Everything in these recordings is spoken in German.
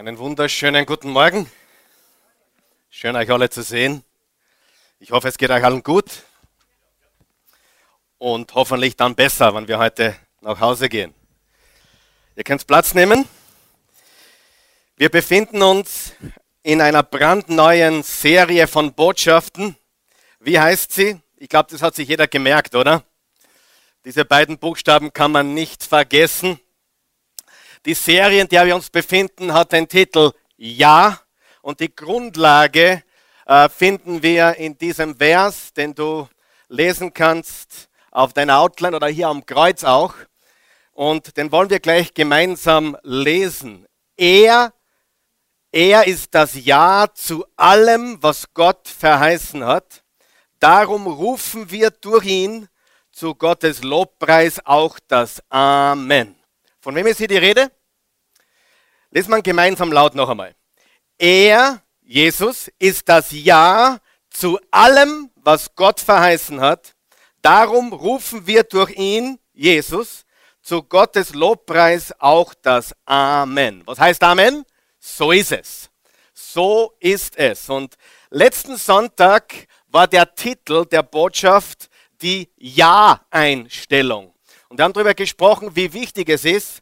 Einen wunderschönen guten Morgen. Schön euch alle zu sehen. Ich hoffe, es geht euch allen gut. Und hoffentlich dann besser, wenn wir heute nach Hause gehen. Ihr könnt Platz nehmen. Wir befinden uns in einer brandneuen Serie von Botschaften. Wie heißt sie? Ich glaube, das hat sich jeder gemerkt, oder? Diese beiden Buchstaben kann man nicht vergessen. Die Serie, in der wir uns befinden, hat den Titel Ja und die Grundlage äh, finden wir in diesem Vers, den du lesen kannst auf deiner Outline oder hier am Kreuz auch. Und den wollen wir gleich gemeinsam lesen. Er, er ist das Ja zu allem, was Gott verheißen hat. Darum rufen wir durch ihn zu Gottes Lobpreis auch das Amen. Von wem ist hier die Rede? Lesen wir gemeinsam laut noch einmal. Er, Jesus, ist das Ja zu allem, was Gott verheißen hat. Darum rufen wir durch ihn, Jesus, zu Gottes Lobpreis auch das Amen. Was heißt Amen? So ist es. So ist es. Und letzten Sonntag war der Titel der Botschaft die Ja-Einstellung. Und wir haben darüber gesprochen, wie wichtig es ist,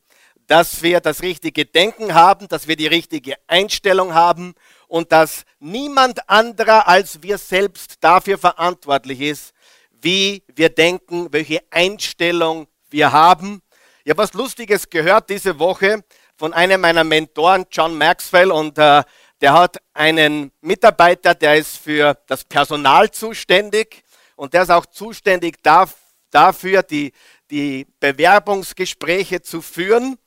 dass wir das richtige Denken haben, dass wir die richtige Einstellung haben und dass niemand anderer als wir selbst dafür verantwortlich ist, wie wir denken, welche Einstellung wir haben. Ich habe was Lustiges gehört diese Woche von einem meiner Mentoren, John Maxwell, und äh, der hat einen Mitarbeiter, der ist für das Personal zuständig und der ist auch zuständig dafür, die, die Bewerbungsgespräche zu führen.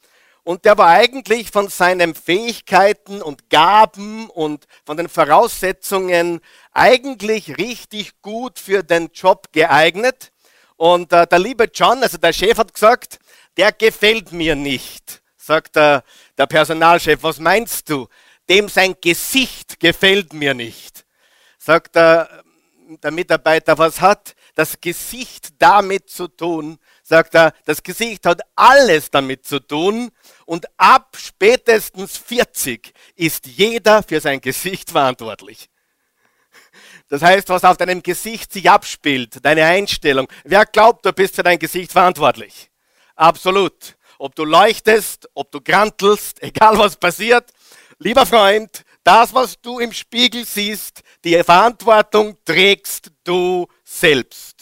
Und der war eigentlich von seinen Fähigkeiten und Gaben und von den Voraussetzungen eigentlich richtig gut für den Job geeignet. Und äh, der liebe John, also der Chef hat gesagt, der gefällt mir nicht, sagt der, der Personalchef. Was meinst du? Dem sein Gesicht gefällt mir nicht. Sagt der, der Mitarbeiter, was hat das Gesicht damit zu tun, sagt er, das Gesicht hat alles damit zu tun und ab spätestens 40 ist jeder für sein Gesicht verantwortlich. Das heißt, was auf deinem Gesicht sich abspielt, deine Einstellung. Wer glaubt, du bist für dein Gesicht verantwortlich? Absolut. Ob du leuchtest, ob du grantelst, egal was passiert. Lieber Freund, das, was du im Spiegel siehst, die Verantwortung trägst du selbst.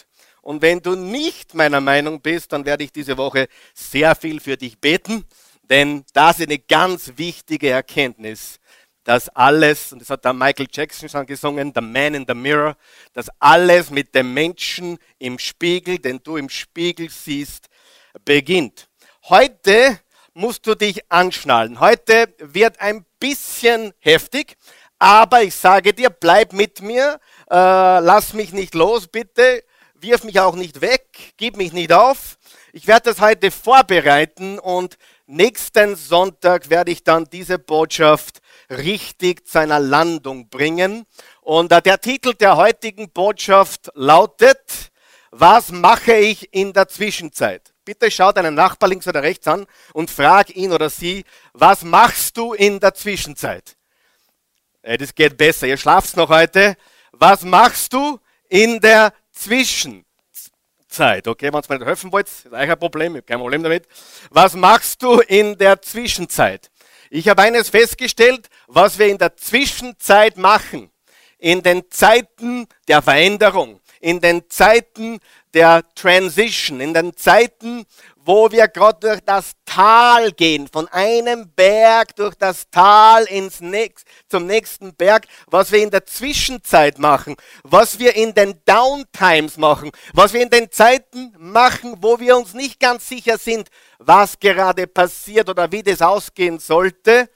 Und wenn du nicht meiner Meinung bist, dann werde ich diese Woche sehr viel für dich beten, denn das ist eine ganz wichtige Erkenntnis, dass alles, und das hat der Michael Jackson schon gesungen, The Man in the Mirror, dass alles mit dem Menschen im Spiegel, den du im Spiegel siehst, beginnt. Heute musst du dich anschnallen. Heute wird ein bisschen heftig, aber ich sage dir, bleib mit mir, äh, lass mich nicht los, bitte wirf mich auch nicht weg, gib mich nicht auf. Ich werde das heute vorbereiten und nächsten Sonntag werde ich dann diese Botschaft richtig zu einer Landung bringen. Und äh, der Titel der heutigen Botschaft lautet, was mache ich in der Zwischenzeit? Bitte schau deinen Nachbar links oder rechts an und frag ihn oder sie, was machst du in der Zwischenzeit? Äh, das geht besser. Ihr schlaft noch heute. Was machst du in der Zwischenzeit. Okay, wenn ihr mir nicht helfen wollt, ist euch ein Problem, ich habe kein Problem damit. Was machst du in der Zwischenzeit? Ich habe eines festgestellt, was wir in der Zwischenzeit machen. In den Zeiten der Veränderung, in den Zeiten der Transition, in den Zeiten, wo wir gerade durch das Tal gehen, von einem Berg durch das Tal ins nächst, zum nächsten Berg, was wir in der Zwischenzeit machen, was wir in den Downtimes machen, was wir in den Zeiten machen, wo wir uns nicht ganz sicher sind, was gerade passiert oder wie das ausgehen sollte,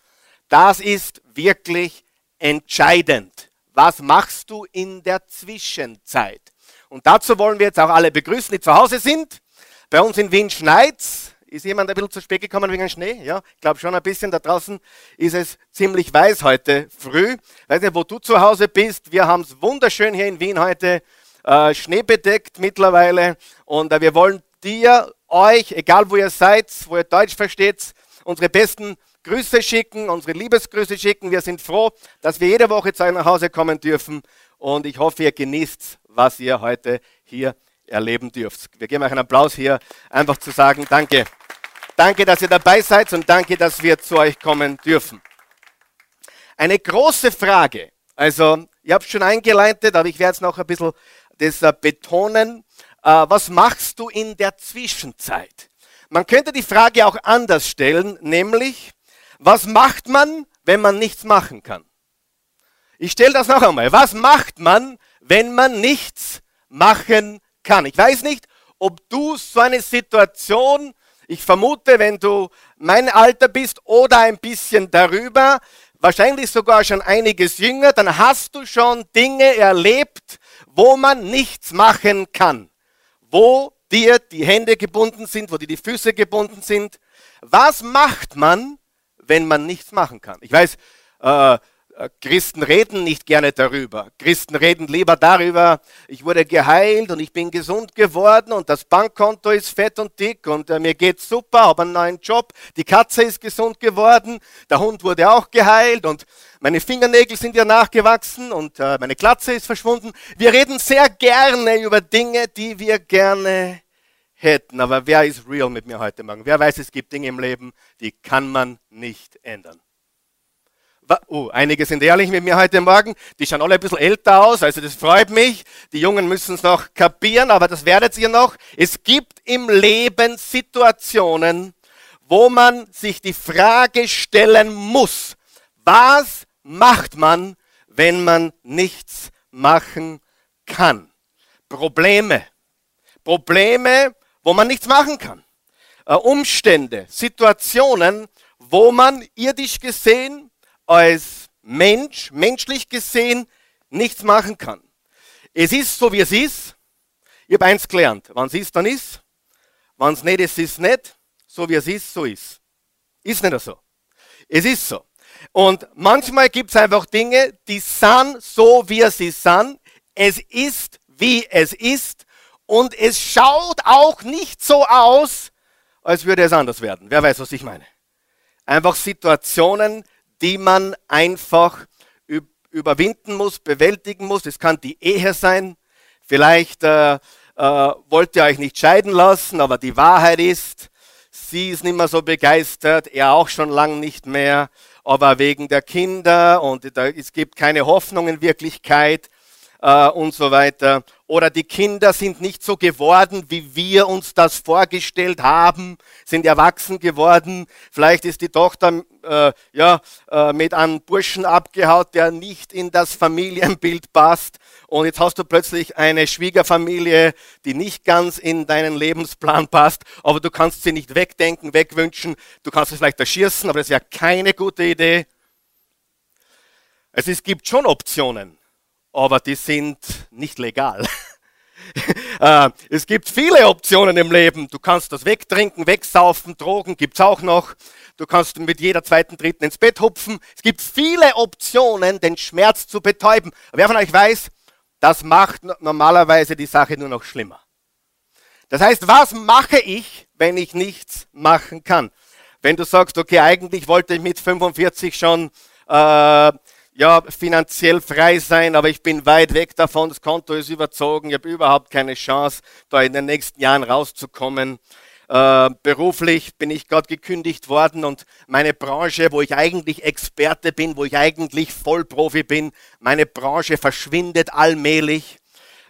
das ist wirklich entscheidend. Was machst du in der Zwischenzeit? Und dazu wollen wir jetzt auch alle begrüßen, die zu Hause sind. Bei uns in Wien schneit's. Ist jemand ein bisschen zu spät gekommen wegen Schnee? Ja, ich glaube schon ein bisschen. Da draußen ist es ziemlich weiß heute früh. Weiß nicht, wo du zu Hause bist. Wir haben es wunderschön hier in Wien heute. Äh, schneebedeckt mittlerweile. Und äh, wir wollen dir, euch, egal wo ihr seid, wo ihr Deutsch versteht, unsere besten Grüße schicken, unsere Liebesgrüße schicken. Wir sind froh, dass wir jede Woche zu euch nach Hause kommen dürfen. Und ich hoffe, ihr genießt, was ihr heute hier erleben dürft. Wir geben euch einen Applaus hier, einfach zu sagen, danke. Danke, dass ihr dabei seid und danke, dass wir zu euch kommen dürfen. Eine große Frage. Also, ich habe schon eingeleitet, aber ich werde es noch ein bisschen das äh, betonen. Äh, was machst du in der Zwischenzeit? Man könnte die Frage auch anders stellen, nämlich, was macht man, wenn man nichts machen kann? Ich stelle das noch einmal. Was macht man, wenn man nichts machen kann? Ich weiß nicht, ob du so eine Situation, ich vermute, wenn du mein Alter bist oder ein bisschen darüber, wahrscheinlich sogar schon einiges jünger, dann hast du schon Dinge erlebt, wo man nichts machen kann. Wo dir die Hände gebunden sind, wo dir die Füße gebunden sind. Was macht man, wenn man nichts machen kann? Ich weiß, äh, Christen reden nicht gerne darüber. Christen reden lieber darüber, ich wurde geheilt und ich bin gesund geworden und das Bankkonto ist fett und dick und äh, mir geht's super, habe einen neuen Job, die Katze ist gesund geworden, der Hund wurde auch geheilt und meine Fingernägel sind ja nachgewachsen und äh, meine Glatze ist verschwunden. Wir reden sehr gerne über Dinge, die wir gerne hätten, aber wer ist real mit mir heute Morgen? Wer weiß, es gibt Dinge im Leben, die kann man nicht ändern. Oh, einige sind ehrlich mit mir heute Morgen. Die schauen alle ein bisschen älter aus, also das freut mich. Die Jungen müssen es noch kapieren, aber das werdet ihr noch. Es gibt im Leben Situationen, wo man sich die Frage stellen muss, was macht man, wenn man nichts machen kann? Probleme. Probleme, wo man nichts machen kann. Äh, Umstände, Situationen, wo man irdisch gesehen als Mensch, menschlich gesehen, nichts machen kann. Es ist so, wie es ist. Ich habe eins gelernt. Wenn es ist, dann ist. Wenn es nicht ist, ist es nicht. So wie es ist, so ist. Ist nicht so. Es ist so. Und manchmal gibt es einfach Dinge, die sind so, wie sie sind. Es ist, wie es ist. Und es schaut auch nicht so aus, als würde es anders werden. Wer weiß, was ich meine. Einfach Situationen, die man einfach überwinden muss, bewältigen muss. Es kann die Ehe sein. Vielleicht äh, äh, wollt ihr euch nicht scheiden lassen, aber die Wahrheit ist, sie ist nicht mehr so begeistert, er auch schon lang nicht mehr, aber wegen der Kinder und es gibt keine Hoffnung in Wirklichkeit äh, und so weiter. Oder die Kinder sind nicht so geworden, wie wir uns das vorgestellt haben, sind erwachsen geworden. Vielleicht ist die Tochter äh, ja, äh, mit einem Burschen abgehaut, der nicht in das Familienbild passt. Und jetzt hast du plötzlich eine Schwiegerfamilie, die nicht ganz in deinen Lebensplan passt, aber du kannst sie nicht wegdenken, wegwünschen. Du kannst es vielleicht erschießen, aber das ist ja keine gute Idee. Also es gibt schon Optionen aber die sind nicht legal. Äh, es gibt viele Optionen im Leben. Du kannst das wegtrinken, wegsaufen, Drogen gibt's auch noch. Du kannst mit jeder zweiten, dritten ins Bett hupfen. Es gibt viele Optionen, den Schmerz zu betäuben. wer von euch weiß, das macht normalerweise die Sache nur noch schlimmer. Das heißt, was mache ich, wenn ich nichts machen kann? Wenn du sagst, okay, eigentlich wollte ich mit 45 schon äh, ja, finanziell frei sein, aber ich bin weit weg davon, das Konto ist überzogen, ich habe überhaupt keine Chance, da in den nächsten Jahren rauszukommen. Äh, beruflich bin ich gerade gekündigt worden und meine Branche, wo ich eigentlich Experte bin, wo ich eigentlich Vollprofi bin, meine Branche verschwindet allmählich.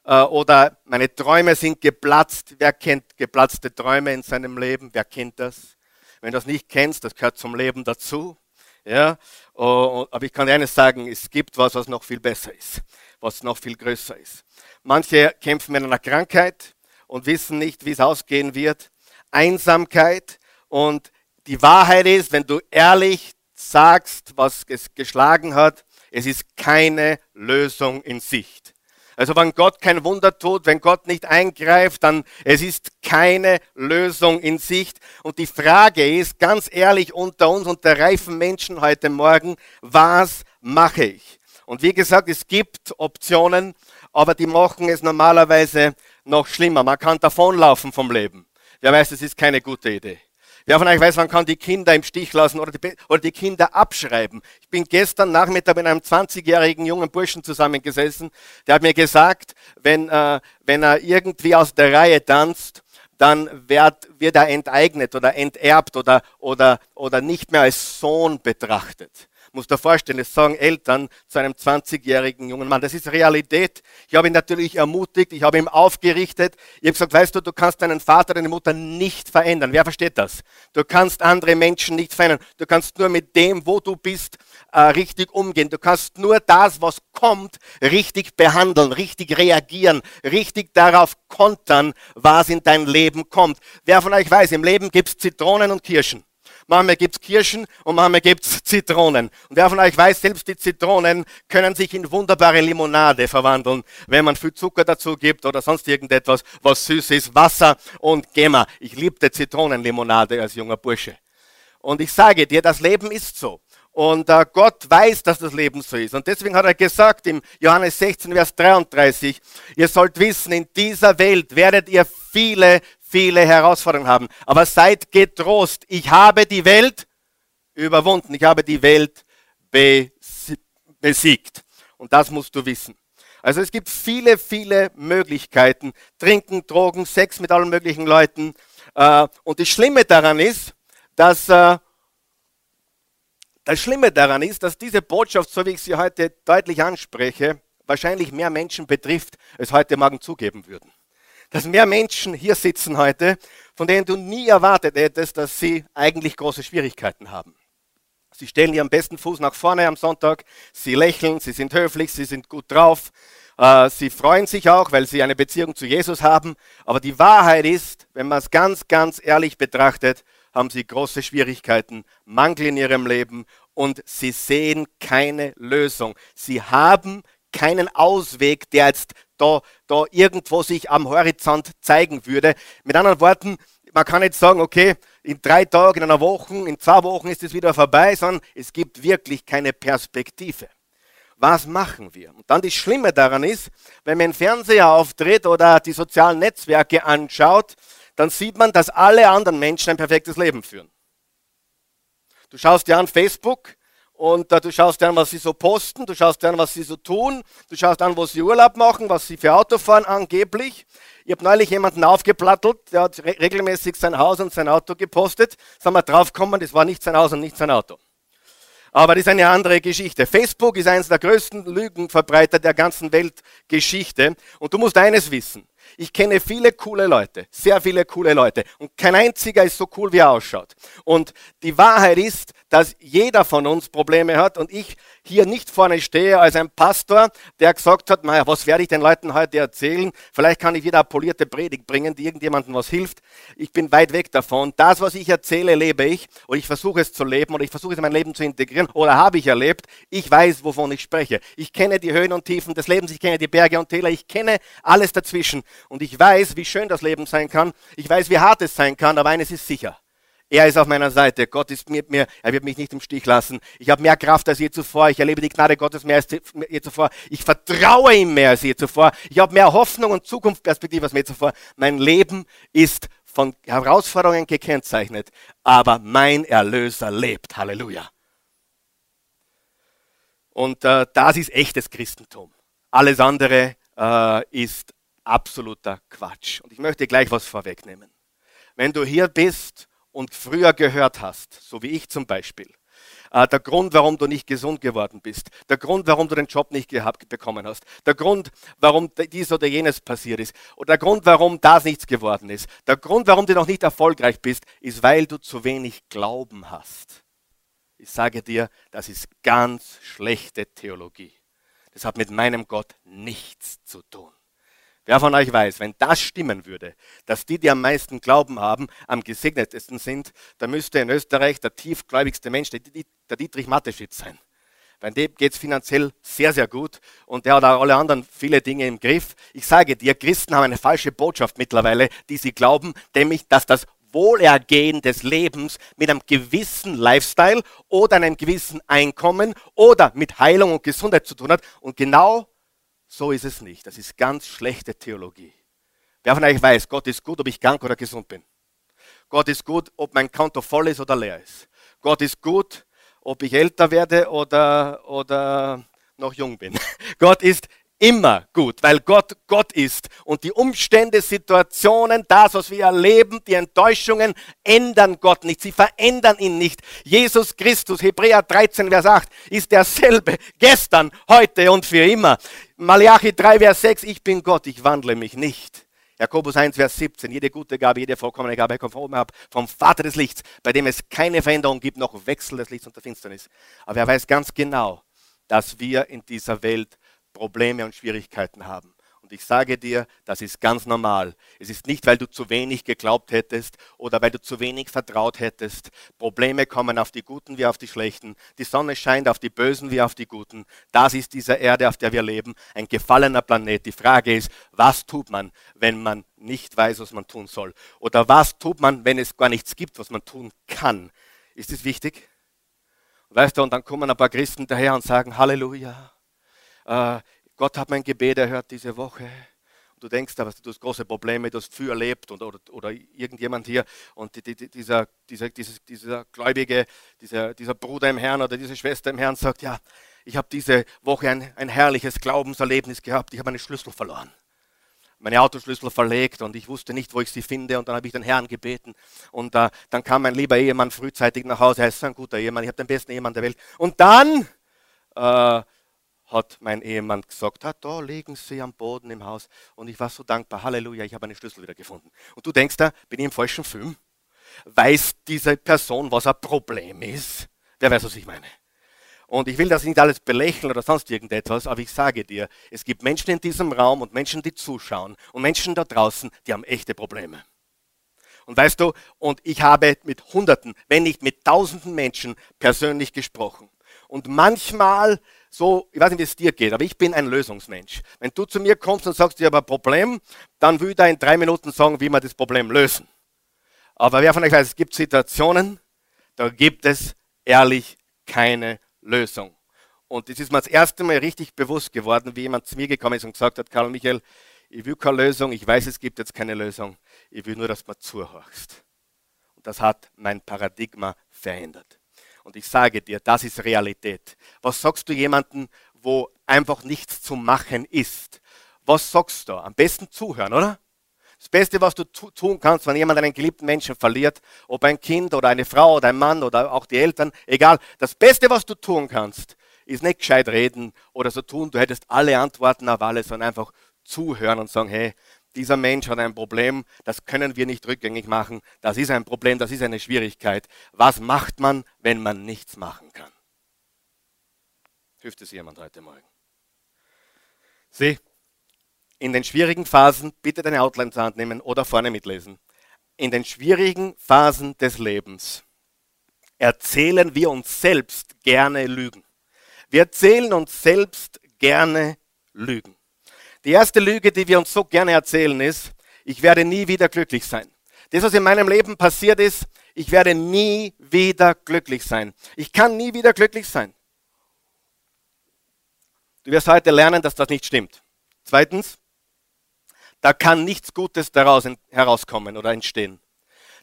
Äh, oder meine Träume sind geplatzt. Wer kennt geplatzte Träume in seinem Leben? Wer kennt das? Wenn du das nicht kennst, das gehört zum Leben dazu. Ja, aber ich kann eines sagen, es gibt was, was noch viel besser ist, was noch viel größer ist. Manche kämpfen mit einer Krankheit und wissen nicht, wie es ausgehen wird. Einsamkeit und die Wahrheit ist, wenn du ehrlich sagst, was es geschlagen hat, es ist keine Lösung in Sicht. Also wenn Gott kein Wunder tut, wenn Gott nicht eingreift, dann es ist keine Lösung in Sicht. Und die Frage ist ganz ehrlich unter uns, unter reifen Menschen heute Morgen, was mache ich? Und wie gesagt, es gibt Optionen, aber die machen es normalerweise noch schlimmer. Man kann davonlaufen vom Leben. Wer weiß, es ist keine gute Idee. Wer von euch weiß, man kann die Kinder im Stich lassen oder die, oder die Kinder abschreiben. Ich bin gestern Nachmittag mit einem 20-jährigen jungen Burschen zusammengesessen. Der hat mir gesagt, wenn, äh, wenn er irgendwie aus der Reihe tanzt, dann wird, wird er enteignet oder enterbt oder, oder, oder nicht mehr als Sohn betrachtet muss dir vorstellen, das sagen Eltern zu einem 20-jährigen jungen Mann. Das ist Realität. Ich habe ihn natürlich ermutigt, ich habe ihn aufgerichtet. Ich habe gesagt, weißt du, du kannst deinen Vater, deine Mutter nicht verändern. Wer versteht das? Du kannst andere Menschen nicht verändern. Du kannst nur mit dem, wo du bist, äh, richtig umgehen. Du kannst nur das, was kommt, richtig behandeln, richtig reagieren, richtig darauf kontern, was in dein Leben kommt. Wer von euch weiß, im Leben gibt es Zitronen und Kirschen manchmal gibt es Kirschen und manchmal gibt es Zitronen. Und wer von euch weiß, selbst die Zitronen können sich in wunderbare Limonade verwandeln, wenn man viel Zucker dazu gibt oder sonst irgendetwas, was süß ist, Wasser und Gemma. Ich liebte Zitronenlimonade als junger Bursche. Und ich sage dir, das Leben ist so. Und äh, Gott weiß, dass das Leben so ist. Und deswegen hat er gesagt im Johannes 16, Vers 33, ihr sollt wissen, in dieser Welt werdet ihr viele, viele Herausforderungen haben. Aber seid getrost. Ich habe die Welt überwunden. Ich habe die Welt besiegt. Und das musst du wissen. Also es gibt viele, viele Möglichkeiten. Trinken, Drogen, Sex mit allen möglichen Leuten. Äh, und das Schlimme daran ist, dass äh, das Schlimme daran ist, dass diese Botschaft, so wie ich sie heute deutlich anspreche, wahrscheinlich mehr Menschen betrifft, als heute Morgen zugeben würden dass mehr Menschen hier sitzen heute, von denen du nie erwartet hättest, dass sie eigentlich große Schwierigkeiten haben. Sie stellen ihren besten Fuß nach vorne am Sonntag, sie lächeln, sie sind höflich, sie sind gut drauf, äh, sie freuen sich auch, weil sie eine Beziehung zu Jesus haben. Aber die Wahrheit ist, wenn man es ganz, ganz ehrlich betrachtet, haben sie große Schwierigkeiten, Mangel in ihrem Leben und sie sehen keine Lösung. Sie haben keinen Ausweg, der jetzt da, da irgendwo sich am Horizont zeigen würde. Mit anderen Worten, man kann nicht sagen, okay, in drei Tagen, in einer Woche, in zwei Wochen ist es wieder vorbei, sondern es gibt wirklich keine Perspektive. Was machen wir? Und dann das Schlimme daran ist, wenn man den Fernseher auftritt oder die sozialen Netzwerke anschaut, dann sieht man, dass alle anderen Menschen ein perfektes Leben führen. Du schaust dir an Facebook, und äh, du schaust an, was sie so posten, du schaust an, was sie so tun, du schaust an, wo sie Urlaub machen, was sie für Auto fahren angeblich. Ich habe neulich jemanden aufgeplattelt, der hat re regelmäßig sein Haus und sein Auto gepostet. Sagen wir draufgekommen, das war nicht sein Haus und nicht sein Auto. Aber das ist eine andere Geschichte. Facebook ist eines der größten Lügenverbreiter der ganzen Weltgeschichte. Und du musst eines wissen. Ich kenne viele coole Leute, sehr viele coole Leute. Und kein einziger ist so cool, wie er ausschaut. Und die Wahrheit ist, dass jeder von uns Probleme hat und ich hier nicht vorne stehe als ein Pastor, der gesagt hat, naja, was werde ich den Leuten heute erzählen? Vielleicht kann ich wieder eine polierte Predigt bringen, die irgendjemandem was hilft. Ich bin weit weg davon. Das, was ich erzähle, lebe ich und ich versuche es zu leben oder ich versuche es in mein Leben zu integrieren oder habe ich erlebt. Ich weiß, wovon ich spreche. Ich kenne die Höhen und Tiefen des Lebens, ich kenne die Berge und Täler, ich kenne alles dazwischen und ich weiß, wie schön das Leben sein kann. Ich weiß, wie hart es sein kann, aber eines ist sicher. Er ist auf meiner Seite. Gott ist mit mir. Er wird mich nicht im Stich lassen. Ich habe mehr Kraft als je zuvor. Ich erlebe die Gnade Gottes mehr als je zuvor. Ich vertraue ihm mehr als je zuvor. Ich habe mehr Hoffnung und Zukunftsperspektive als je zuvor. Mein Leben ist von Herausforderungen gekennzeichnet, aber mein Erlöser lebt. Halleluja. Und äh, das ist echtes Christentum. Alles andere äh, ist absoluter Quatsch. Und ich möchte gleich was vorwegnehmen. Wenn du hier bist und früher gehört hast, so wie ich zum Beispiel, äh, der Grund, warum du nicht gesund geworden bist, der Grund, warum du den Job nicht gehabt bekommen hast, der Grund, warum dies oder jenes passiert ist, oder der Grund, warum das nichts geworden ist, der Grund, warum du noch nicht erfolgreich bist, ist, weil du zu wenig Glauben hast. Ich sage dir, das ist ganz schlechte Theologie. Das hat mit meinem Gott nichts zu tun. Wer von euch weiß, wenn das stimmen würde, dass die, die am meisten Glauben haben, am gesegnetesten sind, dann müsste in Österreich der tiefgläubigste Mensch der Dietrich Mateschitz sein. Bei dem geht es finanziell sehr, sehr gut und der hat auch alle anderen viele Dinge im Griff. Ich sage dir, Christen haben eine falsche Botschaft mittlerweile, die sie glauben, nämlich, dass das Wohlergehen des Lebens mit einem gewissen Lifestyle oder einem gewissen Einkommen oder mit Heilung und Gesundheit zu tun hat. Und genau so ist es nicht. Das ist ganz schlechte Theologie. Wer von euch weiß, Gott ist gut, ob ich krank oder gesund bin? Gott ist gut, ob mein Konto voll ist oder leer ist. Gott ist gut, ob ich älter werde oder, oder noch jung bin. Gott ist immer gut, weil Gott Gott ist. Und die Umstände, Situationen, das, was wir erleben, die Enttäuschungen ändern Gott nicht. Sie verändern ihn nicht. Jesus Christus, Hebräer 13, Vers 8, ist derselbe gestern, heute und für immer. Malachi 3, Vers 6, ich bin Gott, ich wandle mich nicht. Jakobus 1, Vers 17, jede gute Gabe, jede vollkommene Gabe kommt von oben ab, vom Vater des Lichts, bei dem es keine Veränderung gibt, noch Wechsel des Lichts und der Finsternis. Aber er weiß ganz genau, dass wir in dieser Welt Probleme und Schwierigkeiten haben. Ich sage dir, das ist ganz normal. Es ist nicht, weil du zu wenig geglaubt hättest oder weil du zu wenig vertraut hättest. Probleme kommen auf die Guten wie auf die Schlechten. Die Sonne scheint auf die Bösen wie auf die Guten. Das ist diese Erde, auf der wir leben, ein gefallener Planet. Die Frage ist, was tut man, wenn man nicht weiß, was man tun soll? Oder was tut man, wenn es gar nichts gibt, was man tun kann? Ist das wichtig? Weißt du, und dann kommen ein paar Christen daher und sagen, Halleluja, äh, Gott hat mein Gebet erhört diese Woche. Und du denkst aber, du hast große Probleme, du hast viel erlebt und, oder, oder irgendjemand hier und die, die, dieser, dieser, dieser, dieser Gläubige, dieser, dieser Bruder im Herrn oder diese Schwester im Herrn sagt, ja, ich habe diese Woche ein, ein herrliches Glaubenserlebnis gehabt, ich habe meine Schlüssel verloren. Meine Autoschlüssel verlegt und ich wusste nicht, wo ich sie finde. Und dann habe ich den Herrn gebeten. Und äh, dann kam mein lieber Ehemann frühzeitig nach Hause, er ist ein guter Ehemann, ich habe den besten Ehemann der Welt. Und dann äh, hat mein Ehemann gesagt, da liegen sie am Boden im Haus. Und ich war so dankbar, Halleluja, ich habe einen Schlüssel wieder gefunden. Und du denkst da, bin ich im falschen Film? Weiß diese Person, was ein Problem ist? Wer weiß, was ich meine? Und ich will das nicht alles belächeln oder sonst irgendetwas, aber ich sage dir, es gibt Menschen in diesem Raum und Menschen, die zuschauen und Menschen da draußen, die haben echte Probleme. Und weißt du, und ich habe mit Hunderten, wenn nicht mit Tausenden Menschen persönlich gesprochen. Und manchmal so, ich weiß nicht, wie es dir geht, aber ich bin ein Lösungsmensch. Wenn du zu mir kommst und sagst, ich habe ein Problem, dann will ich da in drei Minuten sagen, wie wir das Problem lösen. Aber wer von euch weiß, es gibt Situationen, da gibt es ehrlich keine Lösung. Und das ist mir das erste Mal richtig bewusst geworden, wie jemand zu mir gekommen ist und gesagt hat, Karl Michael, ich will keine Lösung, ich weiß, es gibt jetzt keine Lösung, ich will nur, dass du zuhörst. Und das hat mein Paradigma verändert. Und ich sage dir, das ist Realität. Was sagst du jemandem, wo einfach nichts zu machen ist? Was sagst du? Am besten zuhören, oder? Das Beste, was du tun kannst, wenn jemand einen geliebten Menschen verliert, ob ein Kind oder eine Frau oder ein Mann oder auch die Eltern, egal, das Beste, was du tun kannst, ist nicht gescheit reden oder so tun, du hättest alle Antworten auf alles, sondern einfach zuhören und sagen, hey, dieser Mensch hat ein Problem, das können wir nicht rückgängig machen, das ist ein Problem, das ist eine Schwierigkeit. Was macht man, wenn man nichts machen kann? Hilft es jemand heute Morgen? Sieh, in den schwierigen Phasen, bitte deine Outline zur Hand nehmen oder vorne mitlesen. In den schwierigen Phasen des Lebens erzählen wir uns selbst gerne Lügen. Wir erzählen uns selbst gerne Lügen. Die erste Lüge, die wir uns so gerne erzählen, ist, ich werde nie wieder glücklich sein. Das, was in meinem Leben passiert ist, ich werde nie wieder glücklich sein. Ich kann nie wieder glücklich sein. Du wirst heute lernen, dass das nicht stimmt. Zweitens, da kann nichts Gutes daraus herauskommen oder entstehen.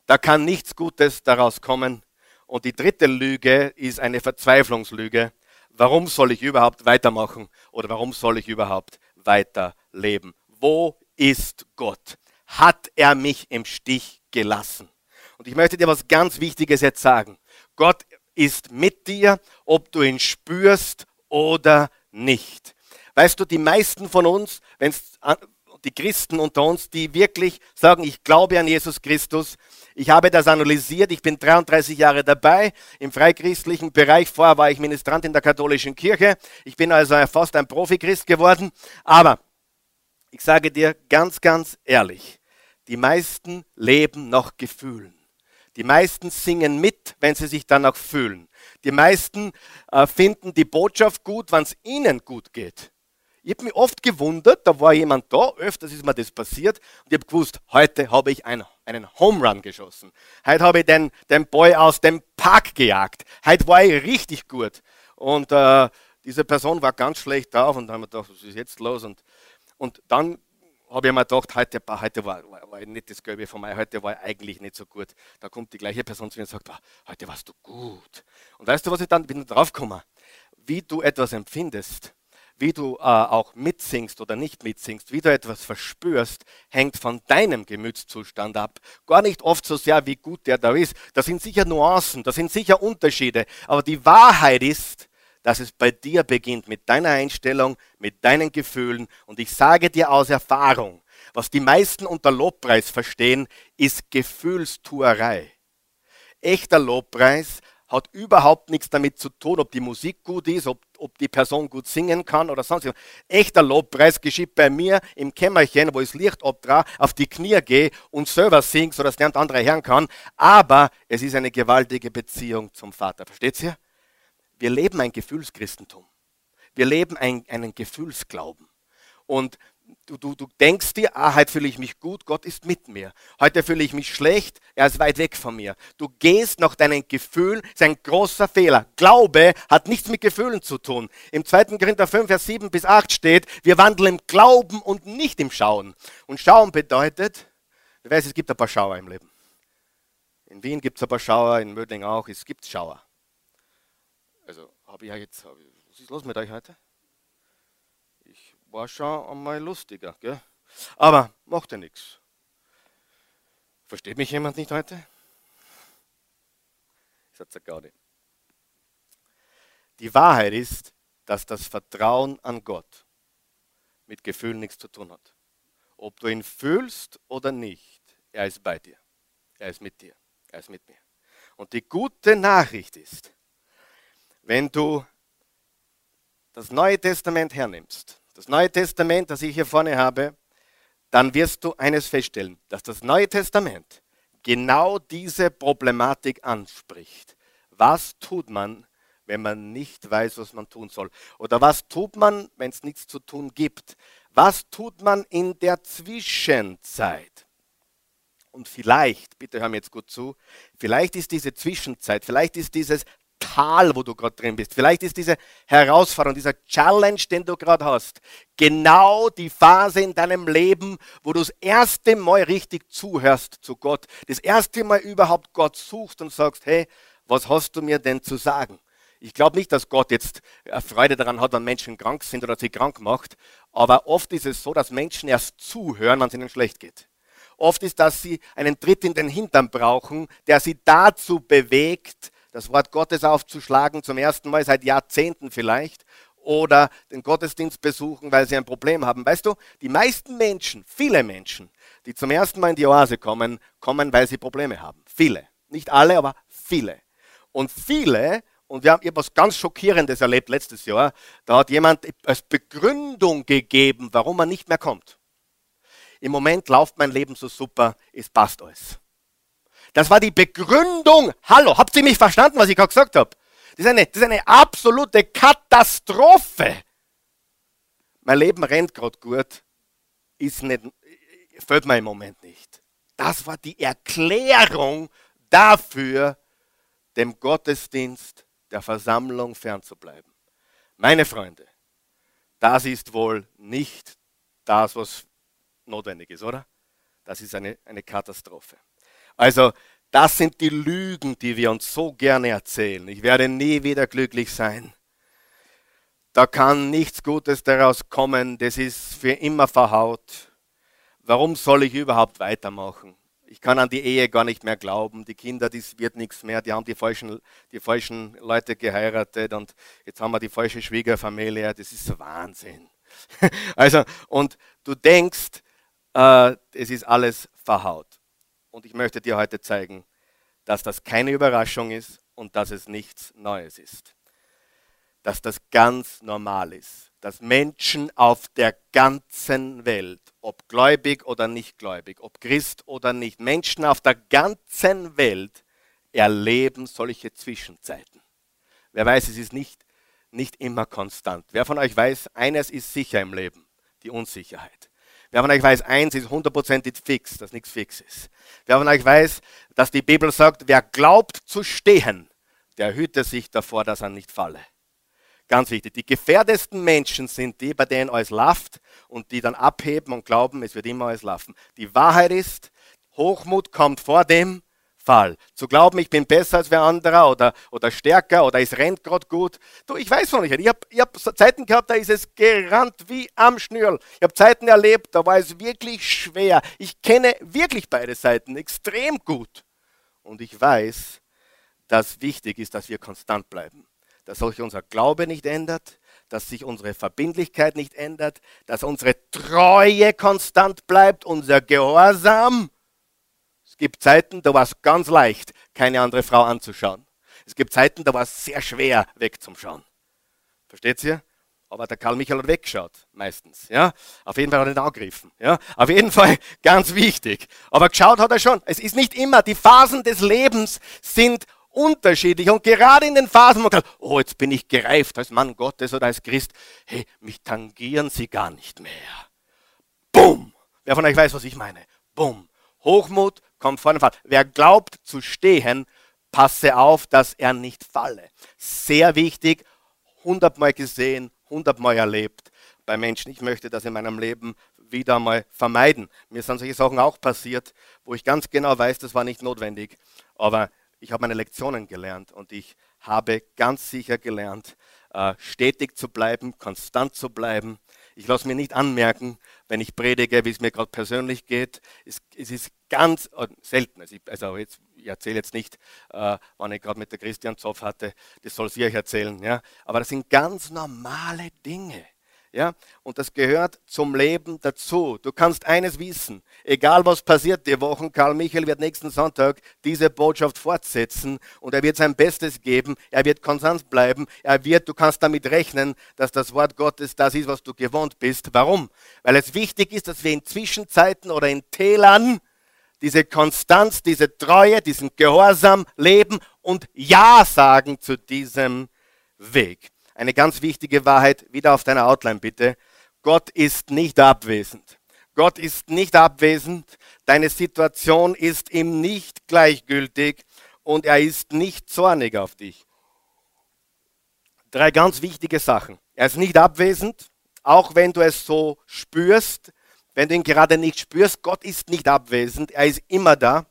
Da kann nichts Gutes daraus kommen. Und die dritte Lüge ist eine Verzweiflungslüge. Warum soll ich überhaupt weitermachen oder warum soll ich überhaupt weiterleben. Wo ist Gott? Hat er mich im Stich gelassen? Und ich möchte dir was ganz Wichtiges jetzt sagen. Gott ist mit dir, ob du ihn spürst oder nicht. Weißt du, die meisten von uns, wenn die Christen unter uns, die wirklich sagen, ich glaube an Jesus Christus, ich habe das analysiert, ich bin 33 Jahre dabei im freikristlichen Bereich. Vorher war ich Ministrant in der katholischen Kirche. Ich bin also fast ein Profi-Christ geworden. Aber ich sage dir ganz, ganz ehrlich, die meisten leben nach Gefühlen. Die meisten singen mit, wenn sie sich danach fühlen. Die meisten äh, finden die Botschaft gut, wenn es ihnen gut geht. Ich habe mich oft gewundert, da war jemand da, öfters ist mir das passiert, und ich habe gewusst, heute habe ich einen, einen Home Run geschossen. Heute habe ich den, den Boy aus dem Park gejagt. Heute war ich richtig gut. Und äh, diese Person war ganz schlecht drauf und dann haben wir gedacht, was ist jetzt los? Und, und dann habe ich mir gedacht, heute, heute war, war, war, nicht das Gelbe von mir, heute war eigentlich nicht so gut. Da kommt die gleiche Person zu mir und sagt, heute warst du gut. Und weißt du, was ich dann bin draufgekommen? Wie du etwas empfindest, wie du äh, auch mitsingst oder nicht mitsingst, wie du etwas verspürst, hängt von deinem Gemütszustand ab. Gar nicht oft so sehr, wie gut der da ist. Das sind sicher Nuancen, das sind sicher Unterschiede. Aber die Wahrheit ist, dass es bei dir beginnt mit deiner Einstellung, mit deinen Gefühlen. Und ich sage dir aus Erfahrung, was die meisten unter Lobpreis verstehen, ist Gefühlstuerei. Echter Lobpreis hat überhaupt nichts damit zu tun, ob die Musik gut ist, ob, ob die Person gut singen kann oder sonst was. Echter Lobpreis geschieht bei mir im Kämmerchen, wo ich das Licht obdra, auf die Knie gehe und selber singe, sodass niemand andere hören kann. Aber es ist eine gewaltige Beziehung zum Vater. Versteht ihr? Wir leben ein Gefühlschristentum. Wir leben ein, einen Gefühlsglauben. Und du, du, du denkst dir, ah, heute fühle ich mich gut, Gott ist mit mir. Heute fühle ich mich schlecht, er ist weit weg von mir. Du gehst nach deinen Gefühlen, das ist ein großer Fehler. Glaube hat nichts mit Gefühlen zu tun. Im 2. Korinther 5, Vers 7 bis 8 steht, wir wandeln im Glauben und nicht im Schauen. Und Schauen bedeutet, ich weiß, es gibt ein paar Schauer im Leben. In Wien gibt es ein paar Schauer, in Mödling auch, es gibt Schauer. Also habe ich ja jetzt, was ist los mit euch heute? War schon einmal lustiger. Gell? Aber macht ja nichts. Versteht mich jemand nicht heute? Sag's gar nicht. Die Wahrheit ist, dass das Vertrauen an Gott mit Gefühlen nichts zu tun hat. Ob du ihn fühlst oder nicht, er ist bei dir. Er ist mit dir. Er ist mit mir. Und die gute Nachricht ist, wenn du das Neue Testament hernimmst, das Neue Testament, das ich hier vorne habe, dann wirst du eines feststellen, dass das Neue Testament genau diese Problematik anspricht. Was tut man, wenn man nicht weiß, was man tun soll? Oder was tut man, wenn es nichts zu tun gibt? Was tut man in der Zwischenzeit? Und vielleicht, bitte hör mir jetzt gut zu, vielleicht ist diese Zwischenzeit, vielleicht ist dieses Tal, wo du gerade drin bist. Vielleicht ist diese Herausforderung, dieser Challenge, den du gerade hast, genau die Phase in deinem Leben, wo du das erste Mal richtig zuhörst zu Gott, das erste Mal überhaupt Gott suchst und sagst, hey, was hast du mir denn zu sagen? Ich glaube nicht, dass Gott jetzt Freude daran hat, wenn Menschen krank sind oder sie krank macht, aber oft ist es so, dass Menschen erst zuhören, wenn es ihnen schlecht geht. Oft ist, dass sie einen Tritt in den Hintern brauchen, der sie dazu bewegt, das Wort Gottes aufzuschlagen, zum ersten Mal seit Jahrzehnten vielleicht, oder den Gottesdienst besuchen, weil sie ein Problem haben. Weißt du, die meisten Menschen, viele Menschen, die zum ersten Mal in die Oase kommen, kommen, weil sie Probleme haben. Viele. Nicht alle, aber viele. Und viele, und wir haben etwas ganz Schockierendes erlebt letztes Jahr, da hat jemand als Begründung gegeben, warum er nicht mehr kommt. Im Moment läuft mein Leben so super, es passt alles. Das war die Begründung. Hallo, habt ihr mich verstanden, was ich gerade gesagt habe? Das ist, eine, das ist eine absolute Katastrophe. Mein Leben rennt gerade gut, ist nicht, fällt mir im Moment nicht. Das war die Erklärung dafür, dem Gottesdienst der Versammlung fernzubleiben. Meine Freunde, das ist wohl nicht das, was notwendig ist, oder? Das ist eine, eine Katastrophe. Also das sind die Lügen, die wir uns so gerne erzählen. Ich werde nie wieder glücklich sein. Da kann nichts Gutes daraus kommen. Das ist für immer verhaut. Warum soll ich überhaupt weitermachen? Ich kann an die Ehe gar nicht mehr glauben. Die Kinder, das wird nichts mehr. Die haben die falschen, die falschen Leute geheiratet und jetzt haben wir die falsche Schwiegerfamilie. Das ist Wahnsinn. Also, und du denkst, äh, es ist alles verhaut. Und ich möchte dir heute zeigen, dass das keine Überraschung ist und dass es nichts Neues ist. Dass das ganz normal ist. Dass Menschen auf der ganzen Welt, ob gläubig oder nicht gläubig, ob Christ oder nicht, Menschen auf der ganzen Welt erleben solche Zwischenzeiten. Wer weiß, es ist nicht, nicht immer konstant. Wer von euch weiß, eines ist sicher im Leben, die Unsicherheit. Wer von euch weiß, eins ist hundertprozentig fix, dass nichts fix ist. Wer von euch weiß, dass die Bibel sagt, wer glaubt zu stehen, der hüte sich davor, dass er nicht falle. Ganz wichtig. Die gefährdesten Menschen sind die, bei denen alles läuft und die dann abheben und glauben, es wird immer alles laufen. Die Wahrheit ist, Hochmut kommt vor dem Fall. Zu glauben, ich bin besser als wer anderer oder, oder stärker oder es rennt gerade gut. Du, ich weiß von nicht. Ich habe hab Zeiten gehabt, da ist es gerannt wie am Schnürl. Ich habe Zeiten erlebt, da war es wirklich schwer. Ich kenne wirklich beide Seiten extrem gut. Und ich weiß, dass wichtig ist, dass wir konstant bleiben. Dass sich unser Glaube nicht ändert, dass sich unsere Verbindlichkeit nicht ändert, dass unsere Treue konstant bleibt, unser Gehorsam gibt Zeiten, da war es ganz leicht, keine andere Frau anzuschauen. Es gibt Zeiten, da war es sehr schwer, wegzuschauen. Versteht ihr? Aber der Karl Michael hat weggeschaut, meistens. Ja? Auf jeden Fall hat er nicht angegriffen. Ja? Auf jeden Fall ganz wichtig. Aber geschaut hat er schon. Es ist nicht immer, die Phasen des Lebens sind unterschiedlich. Und gerade in den Phasen, wo man sagt, oh, jetzt bin ich gereift als Mann Gottes oder als Christ, hey, mich tangieren sie gar nicht mehr. Bumm! Wer von euch weiß, was ich meine? Bumm! Hochmut kommt vor den Fall. Wer glaubt zu stehen, passe auf, dass er nicht falle. Sehr wichtig, hundertmal gesehen, hundertmal erlebt bei Menschen. Ich möchte das in meinem Leben wieder mal vermeiden. Mir sind solche Sachen auch passiert, wo ich ganz genau weiß, das war nicht notwendig. Aber ich habe meine Lektionen gelernt und ich habe ganz sicher gelernt, äh, stetig zu bleiben, konstant zu bleiben. Ich lasse mir nicht anmerken, wenn ich predige, wie es mir gerade persönlich geht. Es, es, ist ganz äh, selten. Also, ich, also jetzt, ich erzähle jetzt nicht, äh, wann ich gerade mit der Christian Zoff hatte, das soll sie euch erzählen. Ja? Aber das sind ganz normale Dinge. Ja? Und das gehört zum Leben dazu. Du kannst eines wissen, egal was passiert die Wochen, Karl Michael wird nächsten Sonntag diese Botschaft fortsetzen und er wird sein Bestes geben, er wird konstant bleiben, er wird, du kannst damit rechnen, dass das Wort Gottes das ist, was du gewohnt bist. Warum? Weil es wichtig ist, dass wir in Zwischenzeiten oder in Tälern diese Konstanz, diese Treue, diesen Gehorsam leben und Ja sagen zu diesem Weg eine ganz wichtige Wahrheit, wieder auf deiner Outline bitte. Gott ist nicht abwesend. Gott ist nicht abwesend. Deine Situation ist ihm nicht gleichgültig und er ist nicht zornig auf dich. Drei ganz wichtige Sachen. Er ist nicht abwesend, auch wenn du es so spürst, wenn du ihn gerade nicht spürst. Gott ist nicht abwesend, er ist immer da.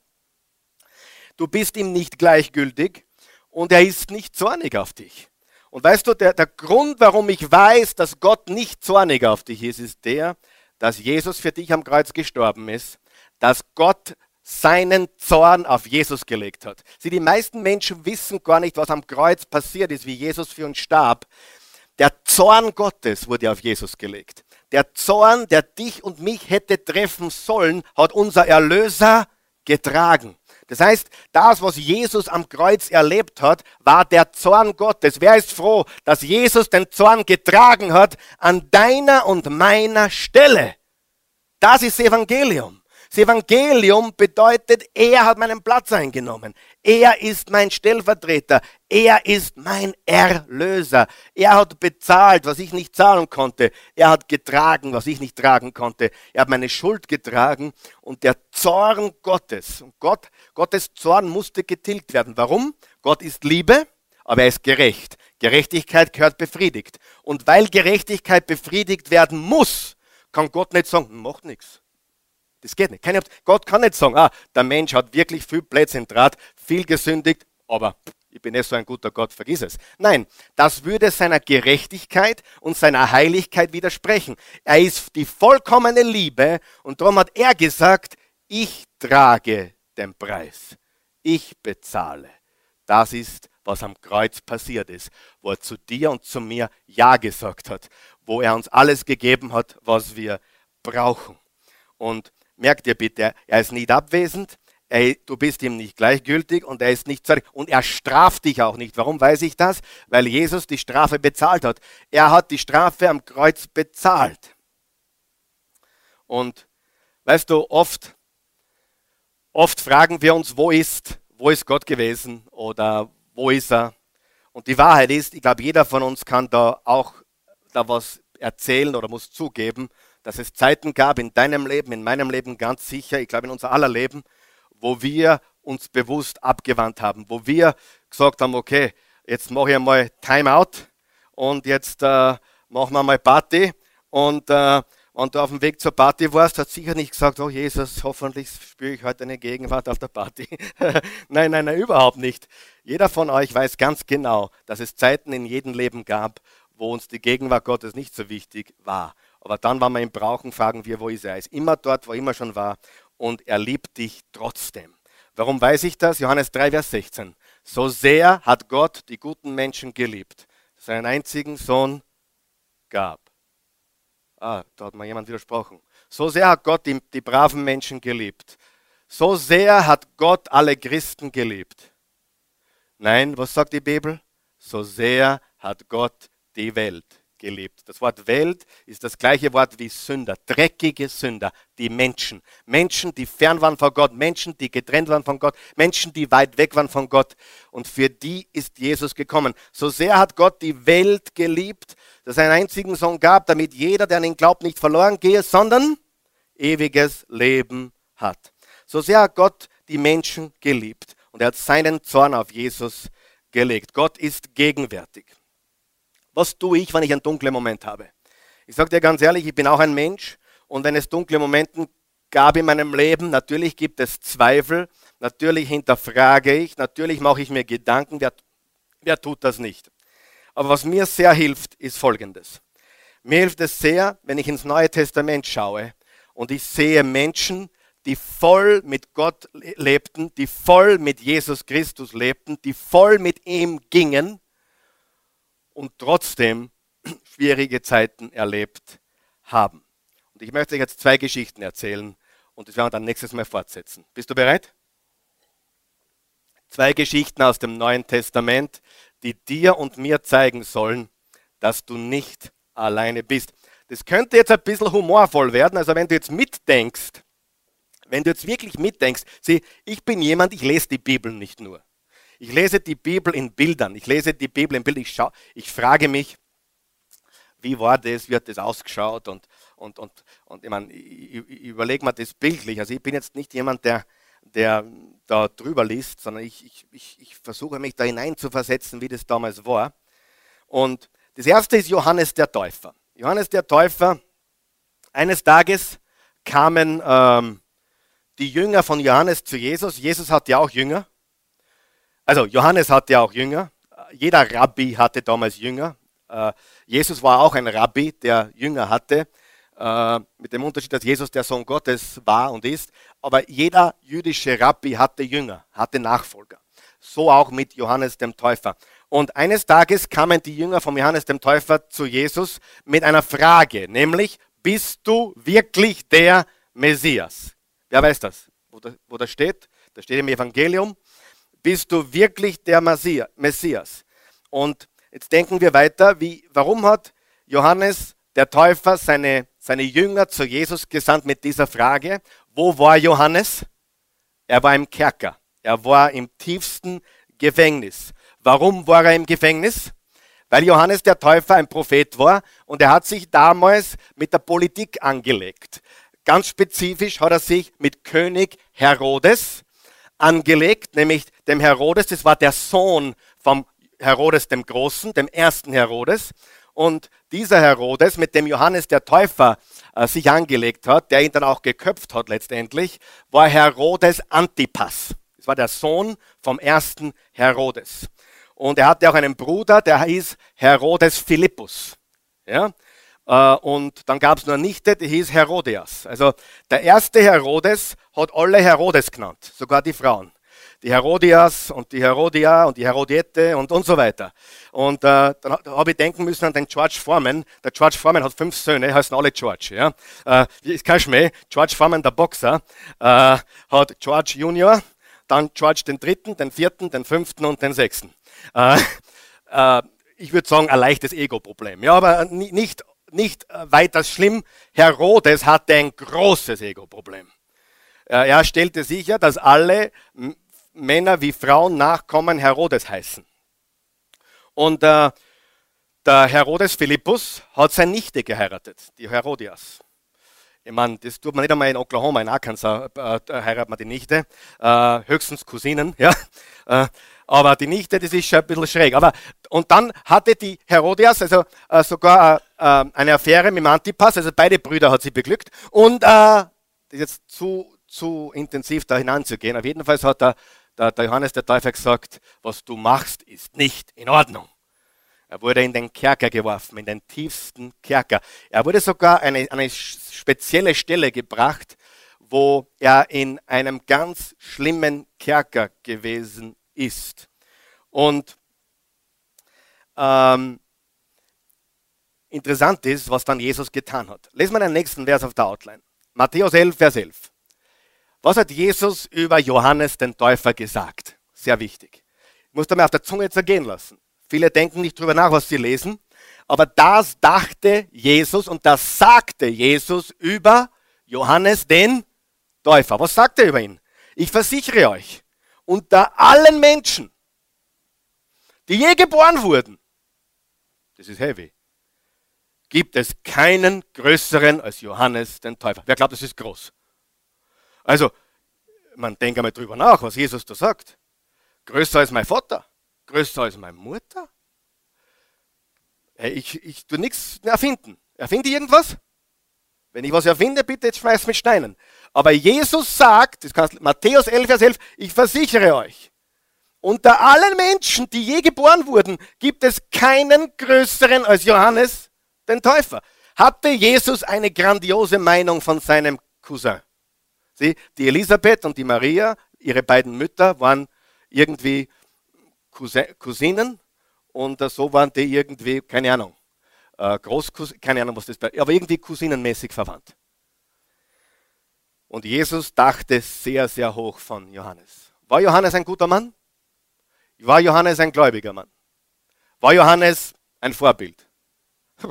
Du bist ihm nicht gleichgültig und er ist nicht zornig auf dich. Und weißt du, der, der Grund, warum ich weiß, dass Gott nicht zornig auf dich ist, ist der, dass Jesus für dich am Kreuz gestorben ist, dass Gott seinen Zorn auf Jesus gelegt hat. Sie, die meisten Menschen wissen gar nicht, was am Kreuz passiert ist, wie Jesus für uns starb. Der Zorn Gottes wurde auf Jesus gelegt. Der Zorn, der dich und mich hätte treffen sollen, hat unser Erlöser getragen. Das heißt, das, was Jesus am Kreuz erlebt hat, war der Zorn Gottes. Wer ist froh, dass Jesus den Zorn getragen hat an deiner und meiner Stelle? Das ist Evangelium. Das Evangelium bedeutet, er hat meinen Platz eingenommen. Er ist mein Stellvertreter. Er ist mein Erlöser. Er hat bezahlt, was ich nicht zahlen konnte. Er hat getragen, was ich nicht tragen konnte. Er hat meine Schuld getragen und der Zorn Gottes. Gott, Gottes Zorn musste getilgt werden. Warum? Gott ist Liebe, aber er ist gerecht. Gerechtigkeit gehört befriedigt. Und weil Gerechtigkeit befriedigt werden muss, kann Gott nicht sagen, macht nichts. Das geht nicht. Keine, Gott kann nicht sagen, ah, der Mensch hat wirklich viel Blödsinn draht, viel gesündigt, aber ich bin nicht so ein guter Gott, vergiss es. Nein, das würde seiner Gerechtigkeit und seiner Heiligkeit widersprechen. Er ist die vollkommene Liebe und darum hat er gesagt, ich trage den Preis. Ich bezahle. Das ist, was am Kreuz passiert ist, wo er zu dir und zu mir Ja gesagt hat, wo er uns alles gegeben hat, was wir brauchen. Und merkt ihr bitte, er ist nicht abwesend, er, du bist ihm nicht gleichgültig und er ist nicht zornig und er straft dich auch nicht. Warum weiß ich das? Weil Jesus die Strafe bezahlt hat. Er hat die Strafe am Kreuz bezahlt. Und weißt du, oft, oft fragen wir uns, wo ist, wo ist Gott gewesen oder wo ist er? Und die Wahrheit ist, ich glaube, jeder von uns kann da auch da was erzählen oder muss zugeben, dass es Zeiten gab in deinem Leben, in meinem Leben ganz sicher, ich glaube in unser aller Leben, wo wir uns bewusst abgewandt haben, wo wir gesagt haben, okay, jetzt mache ich einmal Timeout und jetzt äh, machen wir mal Party. Und äh, wenn du auf dem Weg zur Party warst, hat sicher nicht gesagt, oh Jesus, hoffentlich spüre ich heute eine Gegenwart auf der Party. nein, nein, nein, überhaupt nicht. Jeder von euch weiß ganz genau, dass es Zeiten in jedem Leben gab, wo uns die Gegenwart Gottes nicht so wichtig war. Aber dann, wenn wir ihn brauchen, fragen wir, wo ist er? Er ist immer dort, wo er immer schon war und er liebt dich trotzdem. Warum weiß ich das? Johannes 3, Vers 16. So sehr hat Gott die guten Menschen geliebt, seinen einzigen Sohn gab. Ah, da hat mal jemand widersprochen. So sehr hat Gott die, die braven Menschen geliebt. So sehr hat Gott alle Christen geliebt. Nein, was sagt die Bibel? So sehr hat Gott die Welt gelebt. Das Wort Welt ist das gleiche Wort wie Sünder, dreckige Sünder, die Menschen. Menschen, die fern waren von Gott, Menschen, die getrennt waren von Gott, Menschen, die weit weg waren von Gott. Und für die ist Jesus gekommen. So sehr hat Gott die Welt geliebt, dass er einen einzigen Sohn gab, damit jeder, der an ihn glaubt, nicht verloren gehe, sondern ewiges Leben hat. So sehr hat Gott die Menschen geliebt und er hat seinen Zorn auf Jesus gelegt. Gott ist gegenwärtig. Was tue ich, wenn ich einen dunklen Moment habe? Ich sage dir ganz ehrlich, ich bin auch ein Mensch und wenn es dunkle Momente gab in meinem Leben, natürlich gibt es Zweifel, natürlich hinterfrage ich, natürlich mache ich mir Gedanken, wer, wer tut das nicht? Aber was mir sehr hilft, ist Folgendes. Mir hilft es sehr, wenn ich ins Neue Testament schaue und ich sehe Menschen, die voll mit Gott lebten, die voll mit Jesus Christus lebten, die voll mit ihm gingen und trotzdem schwierige Zeiten erlebt haben. Und ich möchte euch jetzt zwei Geschichten erzählen und das werden wir dann nächstes Mal fortsetzen. Bist du bereit? Zwei Geschichten aus dem Neuen Testament, die dir und mir zeigen sollen, dass du nicht alleine bist. Das könnte jetzt ein bisschen humorvoll werden, also wenn du jetzt mitdenkst, wenn du jetzt wirklich mitdenkst, sieh, ich bin jemand, ich lese die Bibel nicht nur. Ich lese die Bibel in Bildern. Ich lese die Bibel in Bildern. Ich, schau, ich frage mich, wie war das, wie hat das ausgeschaut und, und, und, und ich, meine, ich, überlege mir das bildlich. Also ich bin jetzt nicht jemand, der, der da drüber liest, sondern ich, ich, ich, ich versuche mich da hinein zu versetzen, wie das damals war. Und das erste ist Johannes der Täufer. Johannes der Täufer, eines Tages kamen ähm, die Jünger von Johannes zu Jesus. Jesus hat ja auch Jünger. Also Johannes hatte auch Jünger. Jeder Rabbi hatte damals Jünger. Äh, Jesus war auch ein Rabbi, der Jünger hatte. Äh, mit dem Unterschied, dass Jesus der Sohn Gottes war und ist. Aber jeder jüdische Rabbi hatte Jünger, hatte Nachfolger. So auch mit Johannes dem Täufer. Und eines Tages kamen die Jünger von Johannes dem Täufer zu Jesus mit einer Frage, nämlich, bist du wirklich der Messias? Wer weiß das? Wo, da, wo das steht? Das steht im Evangelium bist du wirklich der Messias? Und jetzt denken wir weiter, wie, warum hat Johannes der Täufer seine, seine Jünger zu Jesus gesandt mit dieser Frage? Wo war Johannes? Er war im Kerker. Er war im tiefsten Gefängnis. Warum war er im Gefängnis? Weil Johannes der Täufer ein Prophet war und er hat sich damals mit der Politik angelegt. Ganz spezifisch hat er sich mit König Herodes, angelegt, nämlich dem Herodes. Das war der Sohn vom Herodes dem Großen, dem ersten Herodes. Und dieser Herodes, mit dem Johannes der Täufer äh, sich angelegt hat, der ihn dann auch geköpft hat letztendlich, war Herodes Antipas. Das war der Sohn vom ersten Herodes. Und er hatte auch einen Bruder, der hieß Herodes Philippus. Ja? Äh, und dann gab es nur eine Nichte, die hieß Herodias. Also der erste Herodes hat alle Herodes genannt, sogar die Frauen. Die Herodias und die Herodia und die Herodiette und, und so weiter. Und äh, dann habe ich denken müssen an den George Foreman. Der George Foreman hat fünf Söhne, heißen alle George. Ja? Äh, ist kein Schmäh. George Foreman, der Boxer, äh, hat George Junior, dann George den dritten, den vierten, den fünften und den sechsten. Äh, äh, ich würde sagen, ein leichtes Ego-Problem. Ja, aber nicht nicht äh, weiter schlimm. Herodes hatte ein großes Ego-Problem. Er stellte sicher, dass alle Männer wie Frauen Nachkommen Herodes heißen. Und äh, der Herodes Philippus hat seine Nichte geheiratet, die Herodias. Ich meine, das tut man nicht einmal in Oklahoma, in Arkansas äh, heiratet man die Nichte, äh, höchstens Cousinen, ja. Aber die Nichte, das ist schon ein bisschen schräg. Aber, und dann hatte die Herodias also äh, sogar äh, eine Affäre mit dem Antipas, also beide Brüder hat sie beglückt. Und äh, jetzt zu, zu intensiv da hineinzugehen. Auf jeden Fall hat der, der, der Johannes der Täufer gesagt, was du machst, ist nicht in Ordnung. Er wurde in den Kerker geworfen, in den tiefsten Kerker. Er wurde sogar an eine, eine spezielle Stelle gebracht, wo er in einem ganz schlimmen Kerker gewesen ist. Und ähm, interessant ist, was dann Jesus getan hat. Lesen wir den nächsten Vers auf der Outline. Matthäus 11, Vers 11. Was hat Jesus über Johannes den Täufer gesagt? Sehr wichtig. Ich muss da mal auf der Zunge zergehen lassen. Viele denken nicht drüber nach, was sie lesen. Aber das dachte Jesus und das sagte Jesus über Johannes den Täufer. Was sagt er über ihn? Ich versichere euch, unter allen Menschen, die je geboren wurden, das ist heavy, gibt es keinen größeren als Johannes den Täufer. Wer glaubt, das ist groß? Also, man denkt einmal drüber nach, was Jesus da sagt. Größer als mein Vater, größer als meine Mutter. Ich, ich tue nichts erfinden. Erfinde ich irgendwas? Wenn ich was erfinde, bitte jetzt schmeiß mit Steinen. Aber Jesus sagt, das kannst, Matthäus 11, Vers 11, ich versichere euch, unter allen Menschen, die je geboren wurden, gibt es keinen größeren als Johannes, den Täufer. Hatte Jesus eine grandiose Meinung von seinem Cousin? Sie, die Elisabeth und die Maria, ihre beiden Mütter, waren irgendwie Cousinen und so waren die irgendwie, keine Ahnung, äh, Großcousinen, keine Ahnung, was das bei, aber irgendwie cousinenmäßig verwandt. Und Jesus dachte sehr, sehr hoch von Johannes. War Johannes ein guter Mann? War Johannes ein gläubiger Mann? War Johannes ein Vorbild?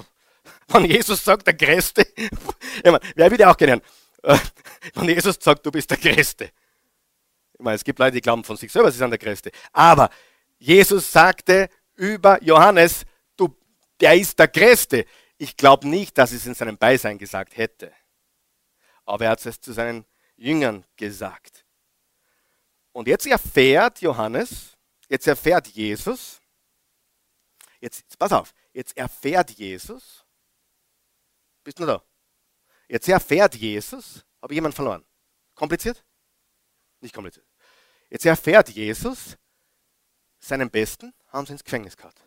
Wenn Jesus sagt, der Größte, ich meine, wer ja auch gerne hören, wenn Jesus sagt, du bist der Größte. Ich meine, es gibt Leute, die glauben von sich selber, sie sind der Größte. Aber Jesus sagte über Johannes, du, der ist der Größte. Ich glaube nicht, dass es in seinem Beisein gesagt hätte aber er hat es zu seinen Jüngern gesagt. Und jetzt erfährt Johannes, jetzt erfährt Jesus, jetzt, pass auf, jetzt erfährt Jesus, bist du da? Jetzt erfährt Jesus, habe ich jemanden verloren? Kompliziert? Nicht kompliziert. Jetzt erfährt Jesus, seinen Besten haben sie ins Gefängnis gehabt.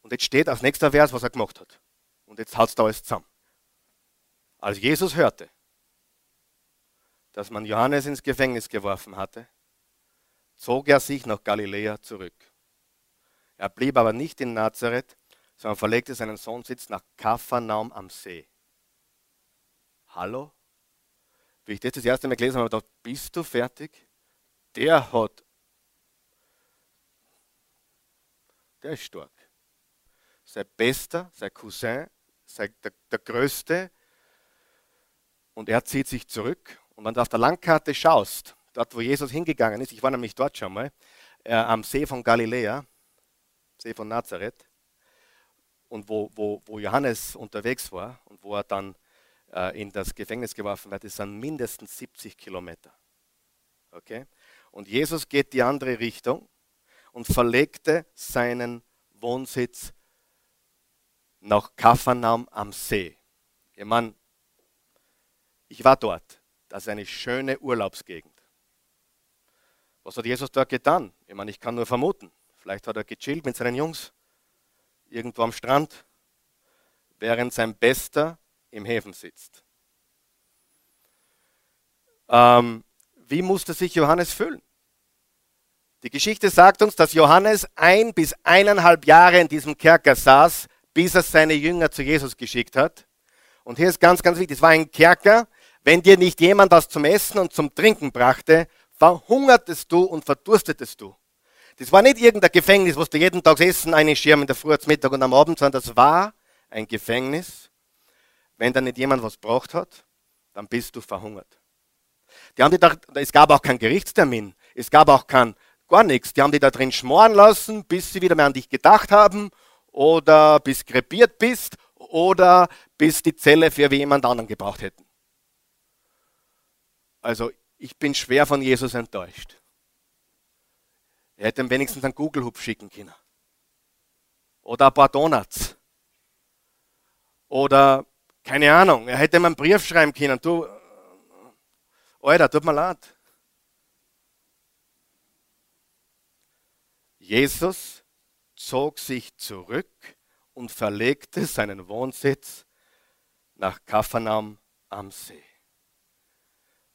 Und jetzt steht als nächster Vers, was er gemacht hat. Und jetzt es da alles zusammen. Als Jesus hörte, dass man Johannes ins Gefängnis geworfen hatte, zog er sich nach Galiläa zurück. Er blieb aber nicht in Nazareth, sondern verlegte seinen Sohnsitz nach Kapharnaum am See. Hallo? Wie ich das das erste Mal gelesen habe, habe ich gedacht, bist du fertig? Der hat, der ist stark. Sein Bester, sein Cousin, sei der, der Größte. Und er zieht sich zurück. Und wenn du auf der Landkarte schaust, dort wo Jesus hingegangen ist, ich war nämlich dort schon mal, äh, am See von Galiläa, See von Nazareth, und wo, wo, wo Johannes unterwegs war und wo er dann äh, in das Gefängnis geworfen wird, das sind mindestens 70 Kilometer. Okay? Und Jesus geht die andere Richtung und verlegte seinen Wohnsitz nach Kapharnaum am See. Ich meine, ich war dort. Das ist eine schöne Urlaubsgegend. Was hat Jesus dort getan? Ich meine, ich kann nur vermuten. Vielleicht hat er gechillt mit seinen Jungs irgendwo am Strand, während sein Bester im Häfen sitzt. Ähm, wie musste sich Johannes fühlen? Die Geschichte sagt uns, dass Johannes ein bis eineinhalb Jahre in diesem Kerker saß, bis er seine Jünger zu Jesus geschickt hat. Und hier ist ganz, ganz wichtig, es war ein Kerker. Wenn dir nicht jemand das zum Essen und zum Trinken brachte, verhungertest du und verdurstest du. Das war nicht irgendein Gefängnis, wo du jeden Tag Essen einschirmen, in der Früh, zum Mittag und am Abend, sondern das war ein Gefängnis. Wenn da nicht jemand was braucht hat, dann bist du verhungert. Die haben die da, es gab auch keinen Gerichtstermin, es gab auch kein, gar nichts. Die haben die da drin schmoren lassen, bis sie wieder mehr an dich gedacht haben oder bis krepiert bist oder bis die Zelle für jemand anderen gebraucht hätten. Also ich bin schwer von Jesus enttäuscht. Er hätte ihm wenigstens einen Google-Hub schicken können. Oder ein paar Donuts. Oder, keine Ahnung, er hätte ihm einen Brief schreiben können. Du, Alter, tut mir leid. Jesus zog sich zurück und verlegte seinen Wohnsitz nach Kapharnaum am See.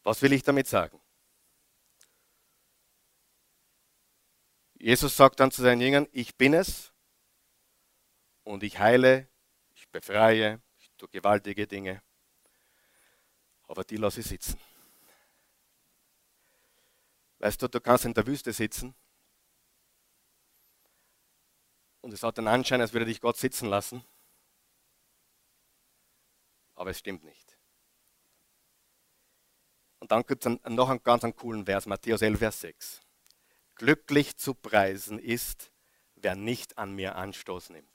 Was will ich damit sagen? Jesus sagt dann zu seinen Jüngern, ich bin es und ich heile, ich befreie, ich tue gewaltige Dinge, aber die lasse ich sitzen. Weißt du, du kannst in der Wüste sitzen und es hat den Anschein, als würde dich Gott sitzen lassen, aber es stimmt nicht. Und dann gibt es noch einen ganz einen coolen Vers, Matthäus 11, Vers 6. Glücklich zu preisen ist, wer nicht an mir Anstoß nimmt.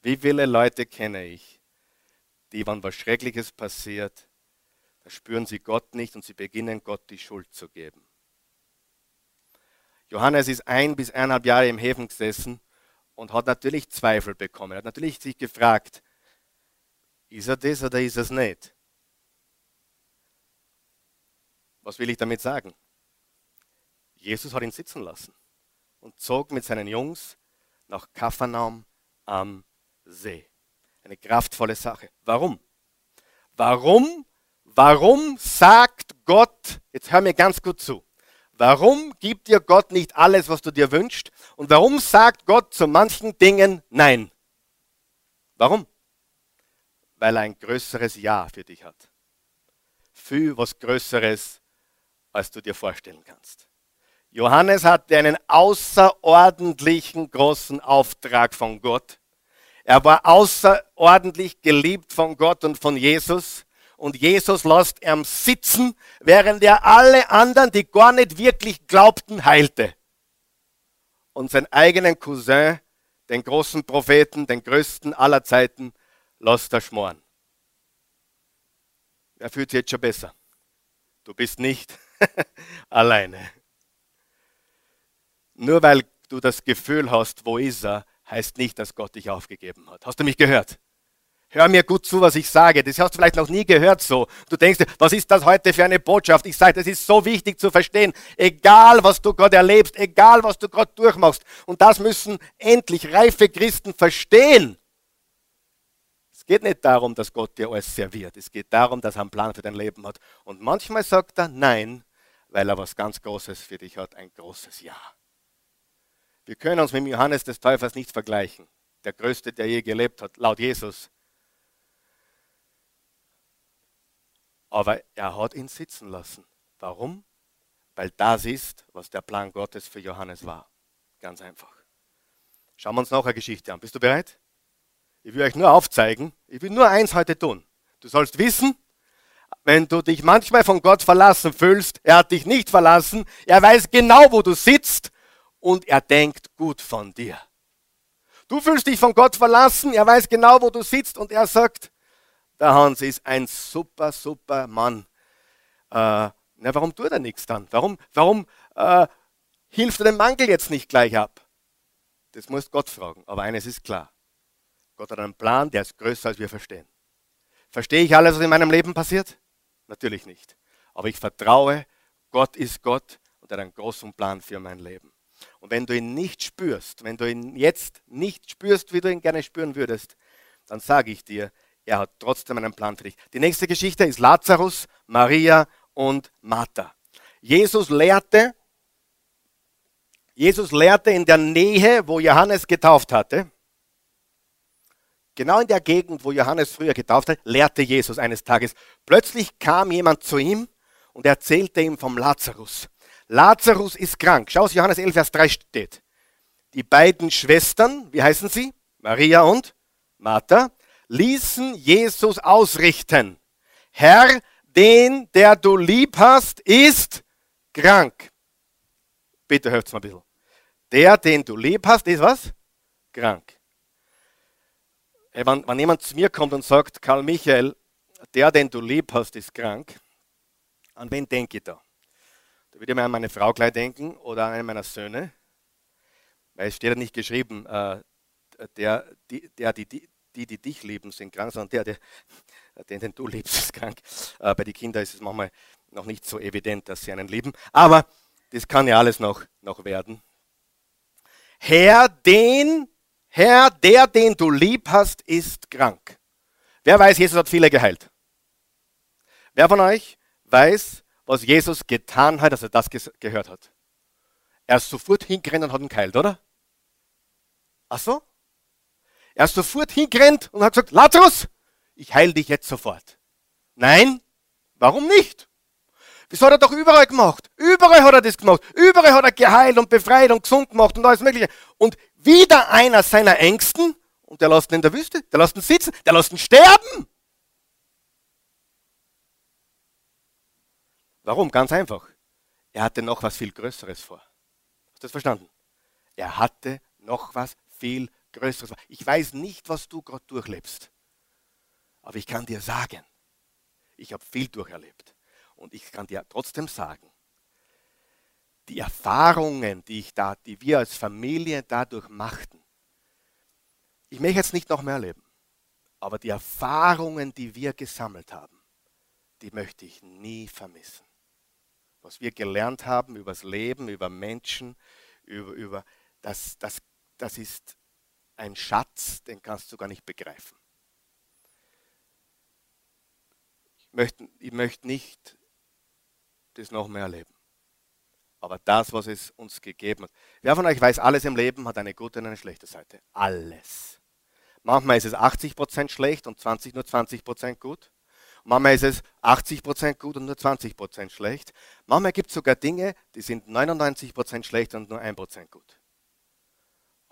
Wie viele Leute kenne ich, die, wenn was Schreckliches passiert, da spüren sie Gott nicht und sie beginnen Gott die Schuld zu geben. Johannes ist ein bis eineinhalb Jahre im Häfen gesessen und hat natürlich Zweifel bekommen. Er hat natürlich sich gefragt, ist er das oder ist er es nicht? Was will ich damit sagen? Jesus hat ihn sitzen lassen und zog mit seinen Jungs nach Kapharnaum am See. Eine kraftvolle Sache. Warum? Warum? Warum sagt Gott, jetzt hör mir ganz gut zu, warum gibt dir Gott nicht alles, was du dir wünschst? Und warum sagt Gott zu manchen Dingen Nein? Warum? Weil er ein größeres Ja für dich hat. Viel was Größeres als du dir vorstellen kannst. Johannes hatte einen außerordentlichen großen Auftrag von Gott. Er war außerordentlich geliebt von Gott und von Jesus. Und Jesus lässt ihn sitzen, während er alle anderen, die gar nicht wirklich glaubten, heilte. Und seinen eigenen Cousin, den großen Propheten, den größten aller Zeiten, lässt er schmoren. Er fühlt sich jetzt schon besser. Du bist nicht alleine. Nur weil du das Gefühl hast, wo ist er, heißt nicht, dass Gott dich aufgegeben hat. Hast du mich gehört? Hör mir gut zu, was ich sage. Das hast du vielleicht noch nie gehört so. Du denkst, was ist das heute für eine Botschaft? Ich sage, das ist so wichtig zu verstehen. Egal, was du gerade erlebst, egal, was du gerade durchmachst. Und das müssen endlich reife Christen verstehen. Es geht nicht darum, dass Gott dir alles serviert. Es geht darum, dass er einen Plan für dein Leben hat. Und manchmal sagt er Nein, weil er was ganz Großes für dich hat, ein großes Ja. Wir können uns mit Johannes des Täufers nicht vergleichen. Der größte, der je gelebt hat, laut Jesus. Aber er hat ihn sitzen lassen. Warum? Weil das ist, was der Plan Gottes für Johannes war. Ganz einfach. Schauen wir uns noch eine Geschichte an. Bist du bereit? Ich will euch nur aufzeigen. Ich will nur eins heute tun. Du sollst wissen, wenn du dich manchmal von Gott verlassen fühlst, er hat dich nicht verlassen, er weiß genau, wo du sitzt und er denkt gut von dir. Du fühlst dich von Gott verlassen, er weiß genau, wo du sitzt und er sagt, der Hans ist ein super, super Mann. Äh, na, warum tut er nichts dann? Warum, warum äh, hilft er dem Mangel jetzt nicht gleich ab? Das musst Gott fragen. Aber eines ist klar. Gott hat einen Plan, der ist größer, als wir verstehen. Verstehe ich alles, was in meinem Leben passiert? Natürlich nicht. Aber ich vertraue, Gott ist Gott und er hat einen großen Plan für mein Leben. Und wenn du ihn nicht spürst, wenn du ihn jetzt nicht spürst, wie du ihn gerne spüren würdest, dann sage ich dir, er hat trotzdem einen Plan für dich. Die nächste Geschichte ist Lazarus, Maria und Martha. Jesus lehrte, Jesus lehrte in der Nähe, wo Johannes getauft hatte. Genau in der Gegend, wo Johannes früher getauft hat, lehrte Jesus eines Tages. Plötzlich kam jemand zu ihm und erzählte ihm vom Lazarus. Lazarus ist krank. Schau, was Johannes 11, Vers 3 steht. Die beiden Schwestern, wie heißen sie? Maria und Martha, ließen Jesus ausrichten. Herr, den, der du lieb hast, ist krank. Bitte hört mal ein bisschen. Der, den du lieb hast, ist was? Krank. Wenn, wenn jemand zu mir kommt und sagt, Karl Michael, der, den du lieb hast, ist krank, An wen denke ich da? Da würde ich mir an meine Frau gleich denken oder an einen meiner Söhne. Weil es steht ja nicht geschrieben, äh, der, die, der, die, die, die, die dich lieben, sind krank, sondern der, der den, du liebst, ist krank. Äh, bei den Kindern ist es manchmal noch nicht so evident, dass sie einen lieben. Aber das kann ja alles noch, noch werden. Herr, den, Herr, der, den du lieb hast, ist krank. Wer weiß, Jesus hat viele geheilt? Wer von euch weiß, was Jesus getan hat, als er das gehört hat? Er ist sofort hingerannt und hat ihn geheilt, oder? Ach so? Er ist sofort hingerannt und hat gesagt, Lazarus, ich heile dich jetzt sofort. Nein, warum nicht? Das hat er doch überall gemacht. Überall hat er das gemacht. Überall hat er geheilt und befreit und gesund gemacht und alles Mögliche. Und wieder einer seiner Ängsten, und der lässt ihn in der Wüste, der lässt ihn sitzen, der lässt ihn sterben. Warum? Ganz einfach. Er hatte noch was viel Größeres vor. Hast du das verstanden? Er hatte noch was viel Größeres. Ich weiß nicht, was du gerade durchlebst. Aber ich kann dir sagen, ich habe viel durcherlebt. Und ich kann dir trotzdem sagen, die Erfahrungen, die, ich da, die wir als Familie dadurch machten, ich möchte jetzt nicht noch mehr erleben, aber die Erfahrungen, die wir gesammelt haben, die möchte ich nie vermissen. Was wir gelernt haben über das Leben, über Menschen, über, über das, das, das ist ein Schatz, den kannst du gar nicht begreifen. möchte, ich möchte nicht das noch mehr erleben. Aber das, was es uns gegeben hat. Wer von euch weiß, alles im Leben hat eine gute und eine schlechte Seite. Alles. Manchmal ist es 80% schlecht und 20, nur 20% gut. Manchmal ist es 80% gut und nur 20% schlecht. Manchmal gibt es sogar Dinge, die sind 99% schlecht und nur 1% gut.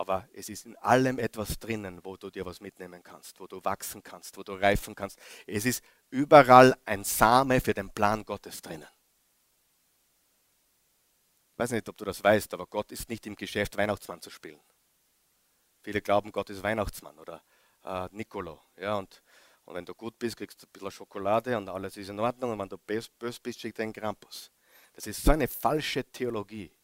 Aber es ist in allem etwas drinnen, wo du dir was mitnehmen kannst, wo du wachsen kannst, wo du reifen kannst. Es ist überall ein Same für den Plan Gottes drinnen. Ich weiß nicht, ob du das weißt, aber Gott ist nicht im Geschäft, Weihnachtsmann zu spielen. Viele glauben, Gott ist Weihnachtsmann oder äh, Nicolo. Ja, und, und wenn du gut bist, kriegst du ein bisschen Schokolade und alles ist in Ordnung. Und wenn du böse bist, du einen Krampus. Das ist so eine falsche Theologie.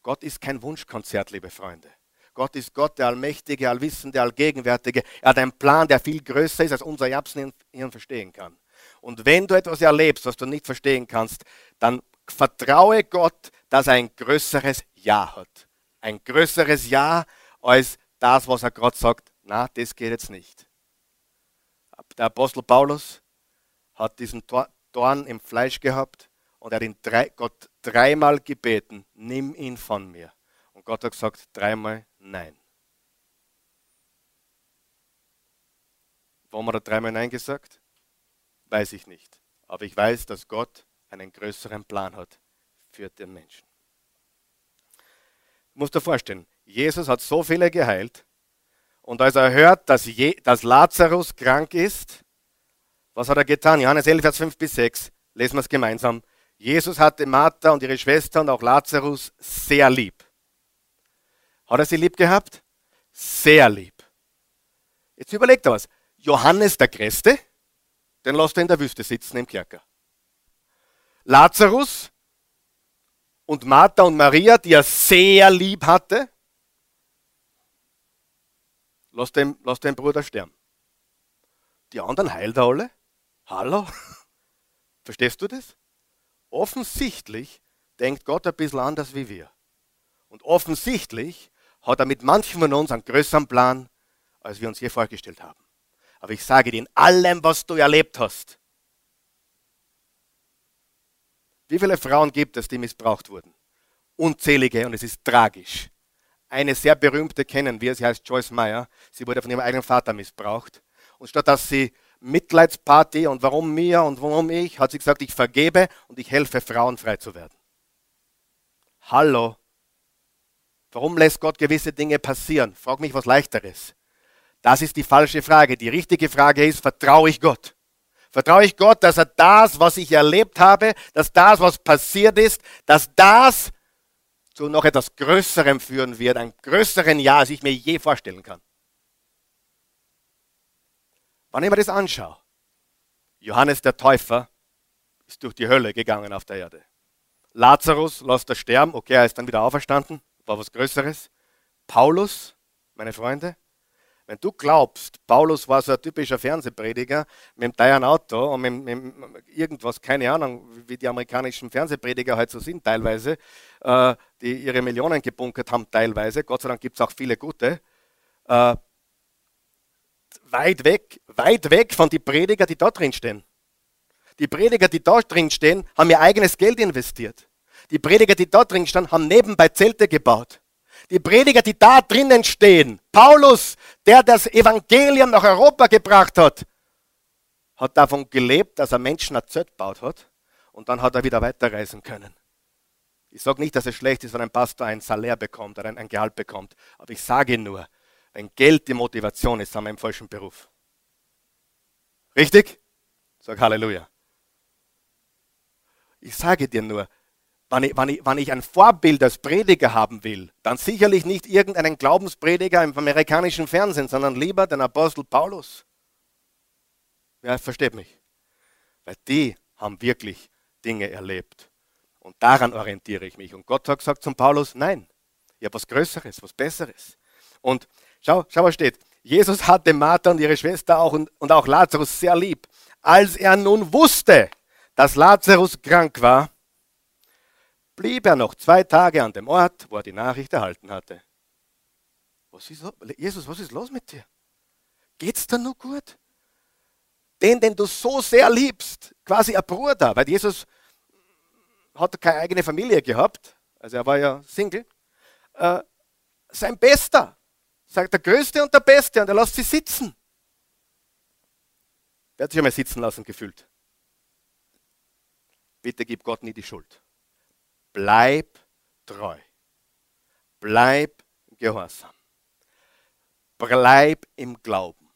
Gott ist kein Wunschkonzert, liebe Freunde. Gott ist Gott, der Allmächtige, Allwissende, Allgegenwärtige. Er hat einen Plan, der viel größer ist, als unser Erbsenhirn verstehen kann. Und wenn du etwas erlebst, was du nicht verstehen kannst, dann vertraue Gott, dass er ein größeres Ja hat. Ein größeres Ja als das, was er gerade sagt, na, das geht jetzt nicht. Der Apostel Paulus hat diesen Dorn im Fleisch gehabt und er hat ihn drei, Gott dreimal gebeten, nimm ihn von mir. Und Gott hat gesagt dreimal Nein. Warum hat er dreimal Nein gesagt? Weiß ich nicht. Aber ich weiß, dass Gott einen größeren Plan hat für den Menschen. Du musst dir vorstellen, Jesus hat so viele geheilt und als er hört, dass, Je dass Lazarus krank ist, was hat er getan? Johannes 11, Vers 5 bis 6, lesen wir es gemeinsam. Jesus hatte Martha und ihre Schwester und auch Lazarus sehr lieb. Hat er sie lieb gehabt? Sehr lieb. Jetzt überlegt er was. Johannes der Christe, den lässt er in der Wüste sitzen im Kerker. Lazarus und Martha und Maria, die er sehr lieb hatte, lass den, lass den Bruder sterben. Die anderen heilt er alle. Hallo? Verstehst du das? Offensichtlich denkt Gott ein bisschen anders wie wir. Und offensichtlich hat er mit manchen von uns einen größeren Plan, als wir uns je vorgestellt haben. Aber ich sage dir, in allem, was du erlebt hast, wie viele Frauen gibt es, die missbraucht wurden? Unzählige und es ist tragisch. Eine sehr berühmte kennen wir, sie heißt Joyce Meyer. Sie wurde von ihrem eigenen Vater missbraucht. Und statt dass sie Mitleidsparty und warum mir und warum ich, hat sie gesagt, ich vergebe und ich helfe Frauen frei zu werden. Hallo, Warum lässt Gott gewisse Dinge passieren? Frag mich was leichteres. Das ist die falsche Frage. Die richtige Frage ist, vertraue ich Gott? Vertraue ich Gott, dass er das, was ich erlebt habe, dass das, was passiert ist, dass das zu noch etwas Größerem führen wird, einem größeren Ja, als ich mir je vorstellen kann. Wann ich mir das anschaue, Johannes der Täufer ist durch die Hölle gegangen auf der Erde. Lazarus lässt er sterben, okay, er ist dann wieder auferstanden, war was Größeres. Paulus, meine Freunde, wenn du glaubst, Paulus war so ein typischer Fernsehprediger mit einem teuren Auto und mit, mit, irgendwas, keine Ahnung, wie die amerikanischen Fernsehprediger halt so sind teilweise, äh, die ihre Millionen gebunkert haben teilweise, Gott sei Dank gibt es auch viele gute, äh, weit weg, weit weg von den Prediger, die dort drin stehen. Die Prediger, die dort drin stehen, haben ihr eigenes Geld investiert. Die Prediger, die dort drin stehen, haben nebenbei Zelte gebaut. Die Prediger, die da drinnen stehen, Paulus, der das Evangelium nach Europa gebracht hat, hat davon gelebt, dass er Menschen ein Zelt gebaut hat und dann hat er wieder weiterreisen können. Ich sage nicht, dass es schlecht ist, wenn ein Pastor ein Salär bekommt oder ein Gehalt bekommt, aber ich sage nur, wenn Geld die Motivation ist, haben wir im falschen Beruf. Richtig? Sag Halleluja. Ich sage dir nur, wenn ich, wenn, ich, wenn ich ein Vorbild als Prediger haben will, dann sicherlich nicht irgendeinen Glaubensprediger im amerikanischen Fernsehen, sondern lieber den Apostel Paulus. Ja, versteht mich. Weil die haben wirklich Dinge erlebt. Und daran orientiere ich mich. Und Gott hat gesagt zum Paulus, nein, ich habe was Größeres, was Besseres. Und schau, schau, was steht. Jesus hatte Martha und ihre Schwester auch und, und auch Lazarus sehr lieb. Als er nun wusste, dass Lazarus krank war, blieb er noch zwei Tage an dem Ort, wo er die Nachricht erhalten hatte. Was ist, Jesus, was ist los mit dir? Geht's dir nur gut? Den, den du so sehr liebst, quasi ein Bruder, weil Jesus hat keine eigene Familie gehabt, also er war ja Single, äh, sein Bester, sagt der Größte und der Beste und er lässt sie sitzen. Wer hat sich einmal sitzen lassen gefühlt? Bitte gib Gott nie die Schuld. Bleib treu. Bleib gehorsam. Bleib im Glauben.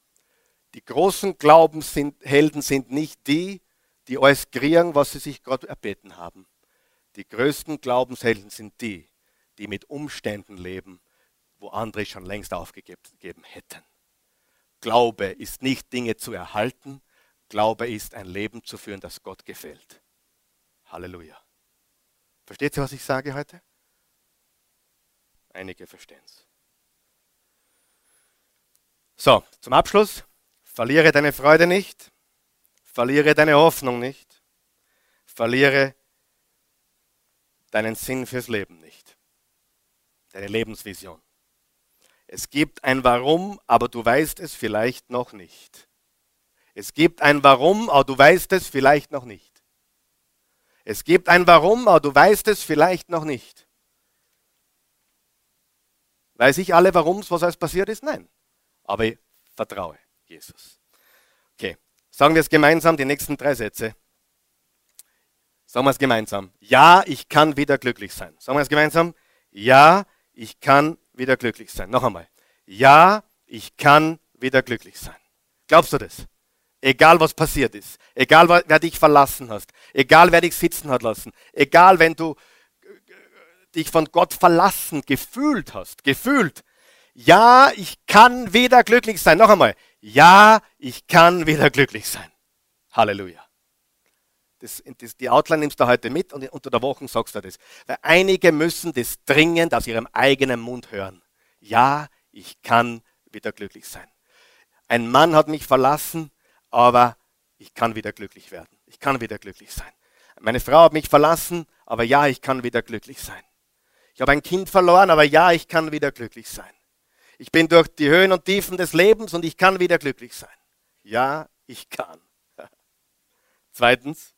Die großen Glaubenshelden sind nicht die, die alles kriegen, was sie sich gerade erbeten haben. Die größten Glaubenshelden sind die, die mit Umständen leben, wo andere schon längst aufgegeben hätten. Glaube ist nicht Dinge zu erhalten, Glaube ist ein Leben zu führen, das Gott gefällt. Halleluja. Versteht ihr, was ich sage heute? Einige verstehen es. So, zum Abschluss. Verliere deine Freude nicht. Verliere deine Hoffnung nicht. Verliere deinen Sinn fürs Leben nicht. Deine Lebensvision. Es gibt ein Warum, aber du weißt es vielleicht noch nicht. Es gibt ein Warum, aber du weißt es vielleicht noch nicht. Es gibt ein Warum, aber du weißt es vielleicht noch nicht. Weiß ich alle Warums, was alles passiert ist? Nein. Aber ich vertraue Jesus. Okay, sagen wir es gemeinsam, die nächsten drei Sätze. Sagen wir es gemeinsam. Ja, ich kann wieder glücklich sein. Sagen wir es gemeinsam. Ja, ich kann wieder glücklich sein. Noch einmal. Ja, ich kann wieder glücklich sein. Glaubst du das? Egal was passiert ist, egal wer dich verlassen hast, egal wer dich sitzen hat lassen, egal wenn du äh, dich von Gott verlassen gefühlt hast, gefühlt. Ja, ich kann wieder glücklich sein. Noch einmal. Ja, ich kann wieder glücklich sein. Halleluja. Das, das, die Outline nimmst du heute mit und unter der Woche sagst du das. Weil einige müssen das dringend aus ihrem eigenen Mund hören. Ja, ich kann wieder glücklich sein. Ein Mann hat mich verlassen, aber ich kann wieder glücklich werden. Ich kann wieder glücklich sein. Meine Frau hat mich verlassen, aber ja, ich kann wieder glücklich sein. Ich habe ein Kind verloren, aber ja, ich kann wieder glücklich sein. Ich bin durch die Höhen und Tiefen des Lebens und ich kann wieder glücklich sein. Ja, ich kann. Zweitens,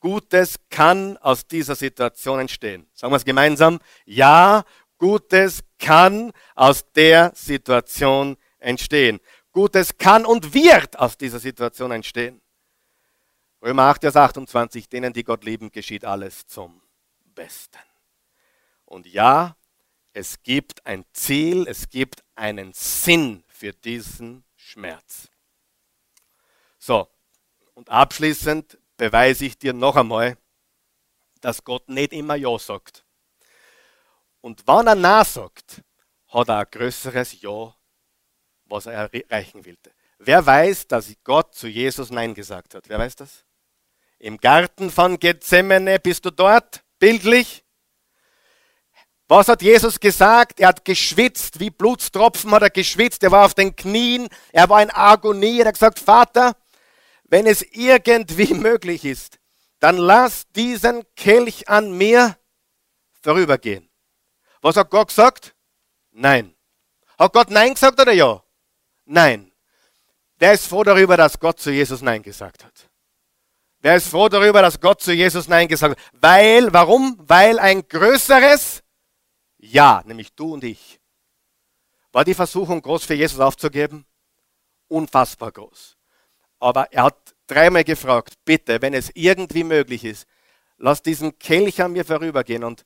Gutes kann aus dieser Situation entstehen. Sagen wir es gemeinsam. Ja, Gutes kann aus der Situation entstehen. Gutes kann und wird aus dieser Situation entstehen. Römer 8, Vers 28, denen, die Gott lieben, geschieht alles zum Besten. Und ja, es gibt ein Ziel, es gibt einen Sinn für diesen Schmerz. So, und abschließend beweise ich dir noch einmal, dass Gott nicht immer Ja sagt. Und wenn er Nein sagt, hat er ein größeres Ja was er erreichen wollte. Wer weiß, dass Gott zu Jesus Nein gesagt hat? Wer weiß das? Im Garten von Gethsemane bist du dort, bildlich. Was hat Jesus gesagt? Er hat geschwitzt, wie Blutstropfen hat er geschwitzt, er war auf den Knien, er war in Agonie, er hat gesagt, Vater, wenn es irgendwie möglich ist, dann lass diesen Kelch an mir vorübergehen. Was hat Gott gesagt? Nein. Hat Gott Nein gesagt oder ja? Nein. Wer ist froh darüber, dass Gott zu Jesus Nein gesagt hat? Wer ist froh darüber, dass Gott zu Jesus Nein gesagt hat? Weil, warum? Weil ein größeres Ja, nämlich du und ich. War die Versuchung groß für Jesus aufzugeben? Unfassbar groß. Aber er hat dreimal gefragt, bitte, wenn es irgendwie möglich ist, lass diesen Kelch an mir vorübergehen. Und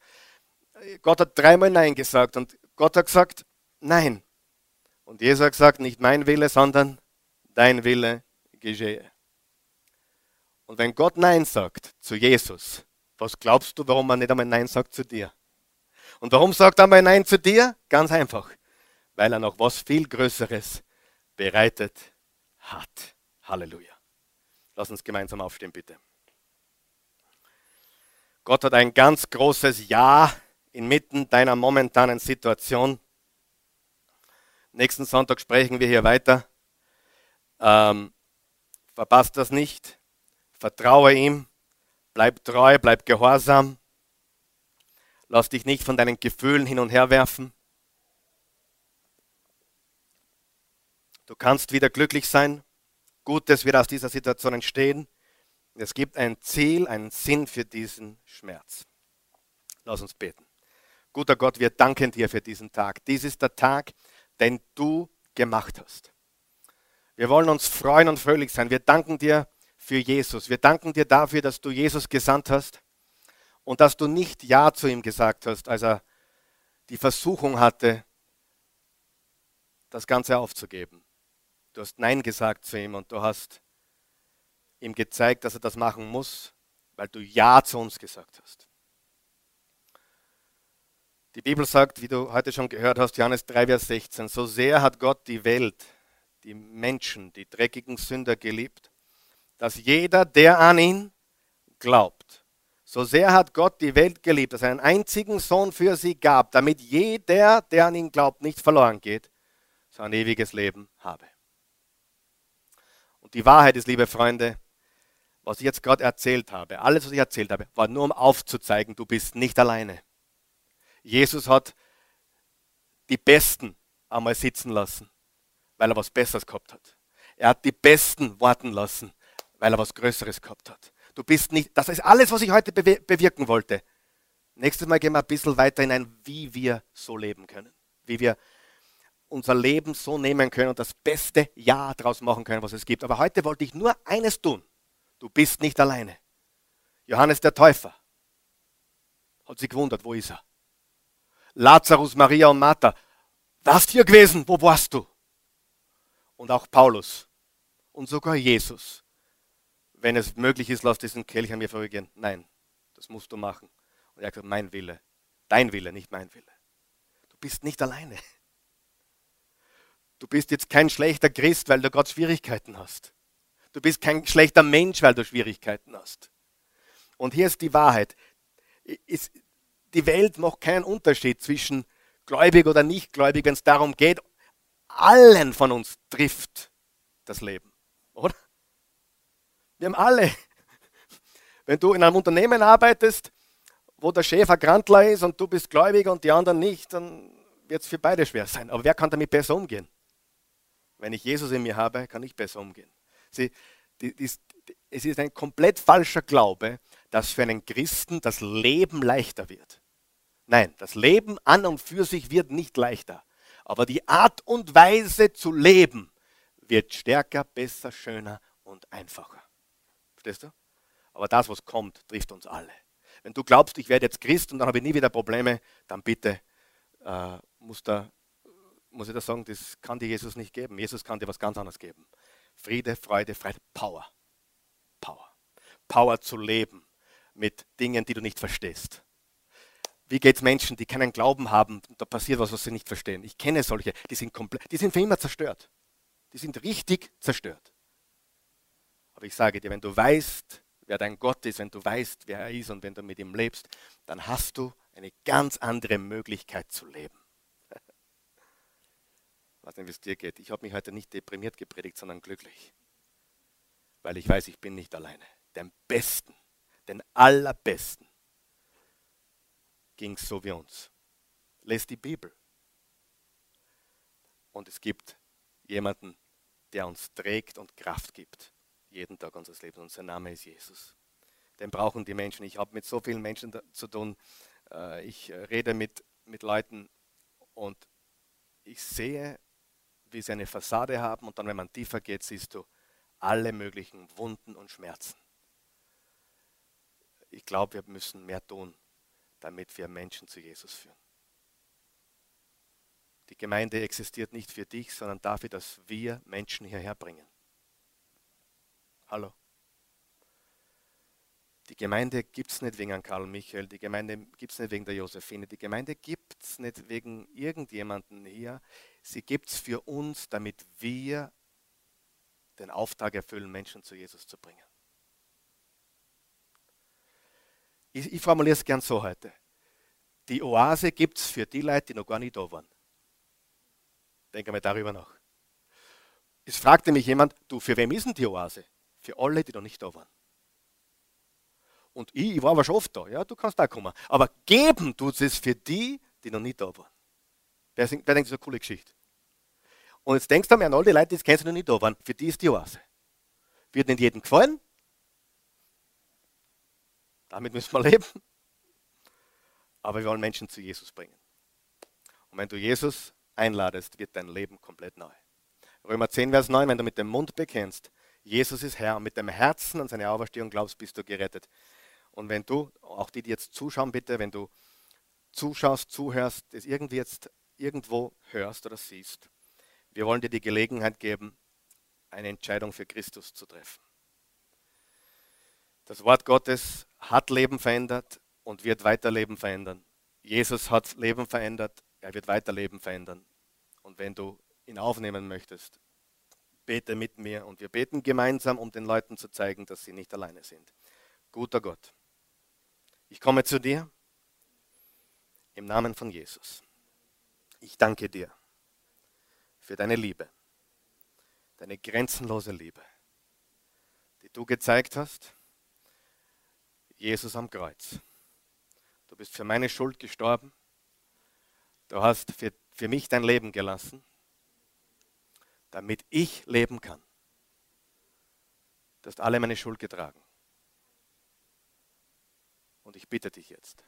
Gott hat dreimal Nein gesagt. Und Gott hat gesagt, nein. Und Jesus gesagt, nicht mein Wille, sondern dein Wille geschehe. Und wenn Gott Nein sagt zu Jesus, was glaubst du, warum er nicht einmal Nein sagt zu dir? Und warum sagt er einmal Nein zu dir? Ganz einfach, weil er noch was viel Größeres bereitet hat. Halleluja. Lass uns gemeinsam aufstehen, bitte. Gott hat ein ganz großes Ja inmitten deiner momentanen Situation. Nächsten Sonntag sprechen wir hier weiter. Ähm, verpasst das nicht. Vertraue ihm. Bleib treu, bleib gehorsam. Lass dich nicht von deinen Gefühlen hin und her werfen. Du kannst wieder glücklich sein. Gutes wird aus dieser Situation entstehen. Es gibt ein Ziel, einen Sinn für diesen Schmerz. Lass uns beten. Guter Gott, wir danken dir für diesen Tag. Dies ist der Tag, den du gemacht hast. Wir wollen uns freuen und fröhlich sein. Wir danken dir für Jesus. Wir danken dir dafür, dass du Jesus gesandt hast und dass du nicht Ja zu ihm gesagt hast, als er die Versuchung hatte, das Ganze aufzugeben. Du hast Nein gesagt zu ihm und du hast ihm gezeigt, dass er das machen muss, weil du Ja zu uns gesagt hast. Die Bibel sagt, wie du heute schon gehört hast, Johannes 3, Vers 16, so sehr hat Gott die Welt, die Menschen, die dreckigen Sünder geliebt, dass jeder, der an ihn glaubt, so sehr hat Gott die Welt geliebt, dass er einen einzigen Sohn für sie gab, damit jeder, der an ihn glaubt, nicht verloren geht, sondern ewiges Leben habe. Und die Wahrheit ist, liebe Freunde, was ich jetzt gerade erzählt habe, alles, was ich erzählt habe, war nur um aufzuzeigen, du bist nicht alleine. Jesus hat die Besten einmal sitzen lassen, weil er was Besseres gehabt hat. Er hat die Besten warten lassen, weil er was Größeres gehabt hat. Du bist nicht, das ist alles, was ich heute bewirken wollte. Nächstes Mal gehen wir ein bisschen weiter hinein, wie wir so leben können. Wie wir unser Leben so nehmen können und das beste Ja daraus machen können, was es gibt. Aber heute wollte ich nur eines tun. Du bist nicht alleine. Johannes der Täufer hat sich gewundert, wo ist er? Lazarus, Maria und Martha. Warst hier gewesen? Wo warst du? Und auch Paulus und sogar Jesus. Wenn es möglich ist, lass diesen Kelch an mir vorübergehen. Nein, das musst du machen. Und er hat gesagt, mein Wille, dein Wille, nicht mein Wille. Du bist nicht alleine. Du bist jetzt kein schlechter Christ, weil du gerade Schwierigkeiten hast. Du bist kein schlechter Mensch, weil du Schwierigkeiten hast. Und hier ist die Wahrheit die Welt macht keinen Unterschied zwischen gläubig oder nicht gläubig, wenn es darum geht, allen von uns trifft das Leben. Oder? Wir haben alle. Wenn du in einem Unternehmen arbeitest, wo der Chef ein Grantler ist und du bist gläubig und die anderen nicht, dann wird es für beide schwer sein. Aber wer kann damit besser umgehen? Wenn ich Jesus in mir habe, kann ich besser umgehen. Sie, die, die, es ist ein komplett falscher Glaube, dass für einen Christen das Leben leichter wird. Nein, das Leben an und für sich wird nicht leichter. Aber die Art und Weise zu leben wird stärker, besser, schöner und einfacher. Verstehst du? Aber das, was kommt, trifft uns alle. Wenn du glaubst, ich werde jetzt Christ und dann habe ich nie wieder Probleme, dann bitte äh, muss, da, muss ich das sagen, das kann dir Jesus nicht geben. Jesus kann dir was ganz anderes geben. Friede, Freude, Freiheit, Power. Power. Power zu leben mit Dingen, die du nicht verstehst. Wie geht es Menschen, die keinen Glauben haben und da passiert was, was sie nicht verstehen? Ich kenne solche, die sind komplett, die sind für immer zerstört. Die sind richtig zerstört. Aber ich sage dir, wenn du weißt, wer dein Gott ist, wenn du weißt, wer er ist und wenn du mit ihm lebst, dann hast du eine ganz andere Möglichkeit zu leben. Was nicht, wie es dir geht. Ich habe mich heute nicht deprimiert gepredigt, sondern glücklich. Weil ich weiß, ich bin nicht alleine. Den Besten, den Allerbesten ging es so wie uns. Lest die Bibel. Und es gibt jemanden, der uns trägt und Kraft gibt. Jeden Tag unseres Lebens. Und sein Name ist Jesus. Den brauchen die Menschen. Ich habe mit so vielen Menschen zu tun. Äh, ich äh, rede mit, mit Leuten und ich sehe, wie sie eine Fassade haben. Und dann, wenn man tiefer geht, siehst du alle möglichen Wunden und Schmerzen. Ich glaube, wir müssen mehr tun, damit wir Menschen zu Jesus führen. Die Gemeinde existiert nicht für dich, sondern dafür, dass wir Menschen hierher bringen. Hallo. Die Gemeinde gibt es nicht wegen Karl Michael, die Gemeinde gibt es nicht wegen der Josephine, die Gemeinde gibt es nicht wegen irgendjemanden hier. Sie gibt es für uns, damit wir den Auftrag erfüllen, Menschen zu Jesus zu bringen. Ich, ich formuliere es gern so heute. Die Oase gibt es für die Leute, die noch gar nicht da waren. Denke mal darüber nach. Es fragte mich jemand, du, für wem ist denn die Oase? Für alle, die noch nicht da waren. Und ich, ich war aber schon oft da, ja, du kannst da kommen. Aber geben tut es für die, die noch nicht da waren. Wer, denkt, das ist eine coole Geschichte? Und jetzt denkst du mir an all die Leute, die kennst du noch nicht da waren. Für die ist die Oase. Wird nicht jedem gefallen? Damit müssen wir leben. Aber wir wollen Menschen zu Jesus bringen. Und wenn du Jesus einladest, wird dein Leben komplett neu. Römer 10, Vers 9, wenn du mit dem Mund bekennst, Jesus ist Herr und mit dem Herzen an seine Auferstehung glaubst, bist du gerettet. Und wenn du, auch die, die jetzt zuschauen, bitte, wenn du zuschaust, zuhörst, das irgendwie jetzt irgendwo hörst oder siehst, wir wollen dir die Gelegenheit geben, eine Entscheidung für Christus zu treffen. Das Wort Gottes hat Leben verändert und wird weiter Leben verändern. Jesus hat Leben verändert, er wird weiter Leben verändern. Und wenn du ihn aufnehmen möchtest, bete mit mir und wir beten gemeinsam, um den Leuten zu zeigen, dass sie nicht alleine sind. Guter Gott, ich komme zu dir im Namen von Jesus. Ich danke dir für deine Liebe, deine grenzenlose Liebe, die du gezeigt hast, Jesus am Kreuz. Du bist für meine Schuld gestorben. Du hast für, für mich dein Leben gelassen, damit ich leben kann. Du hast alle meine Schuld getragen. Und ich bitte dich jetzt,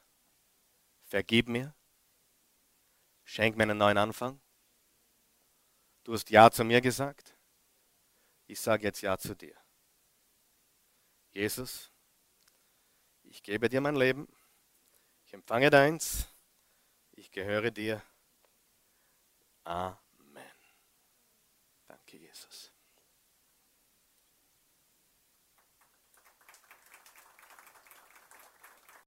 vergib mir, schenk mir einen neuen Anfang Du hast Ja zu mir gesagt. Ich sage jetzt Ja zu dir. Jesus, ich gebe dir mein Leben. Ich empfange deins. Ich gehöre dir. Amen.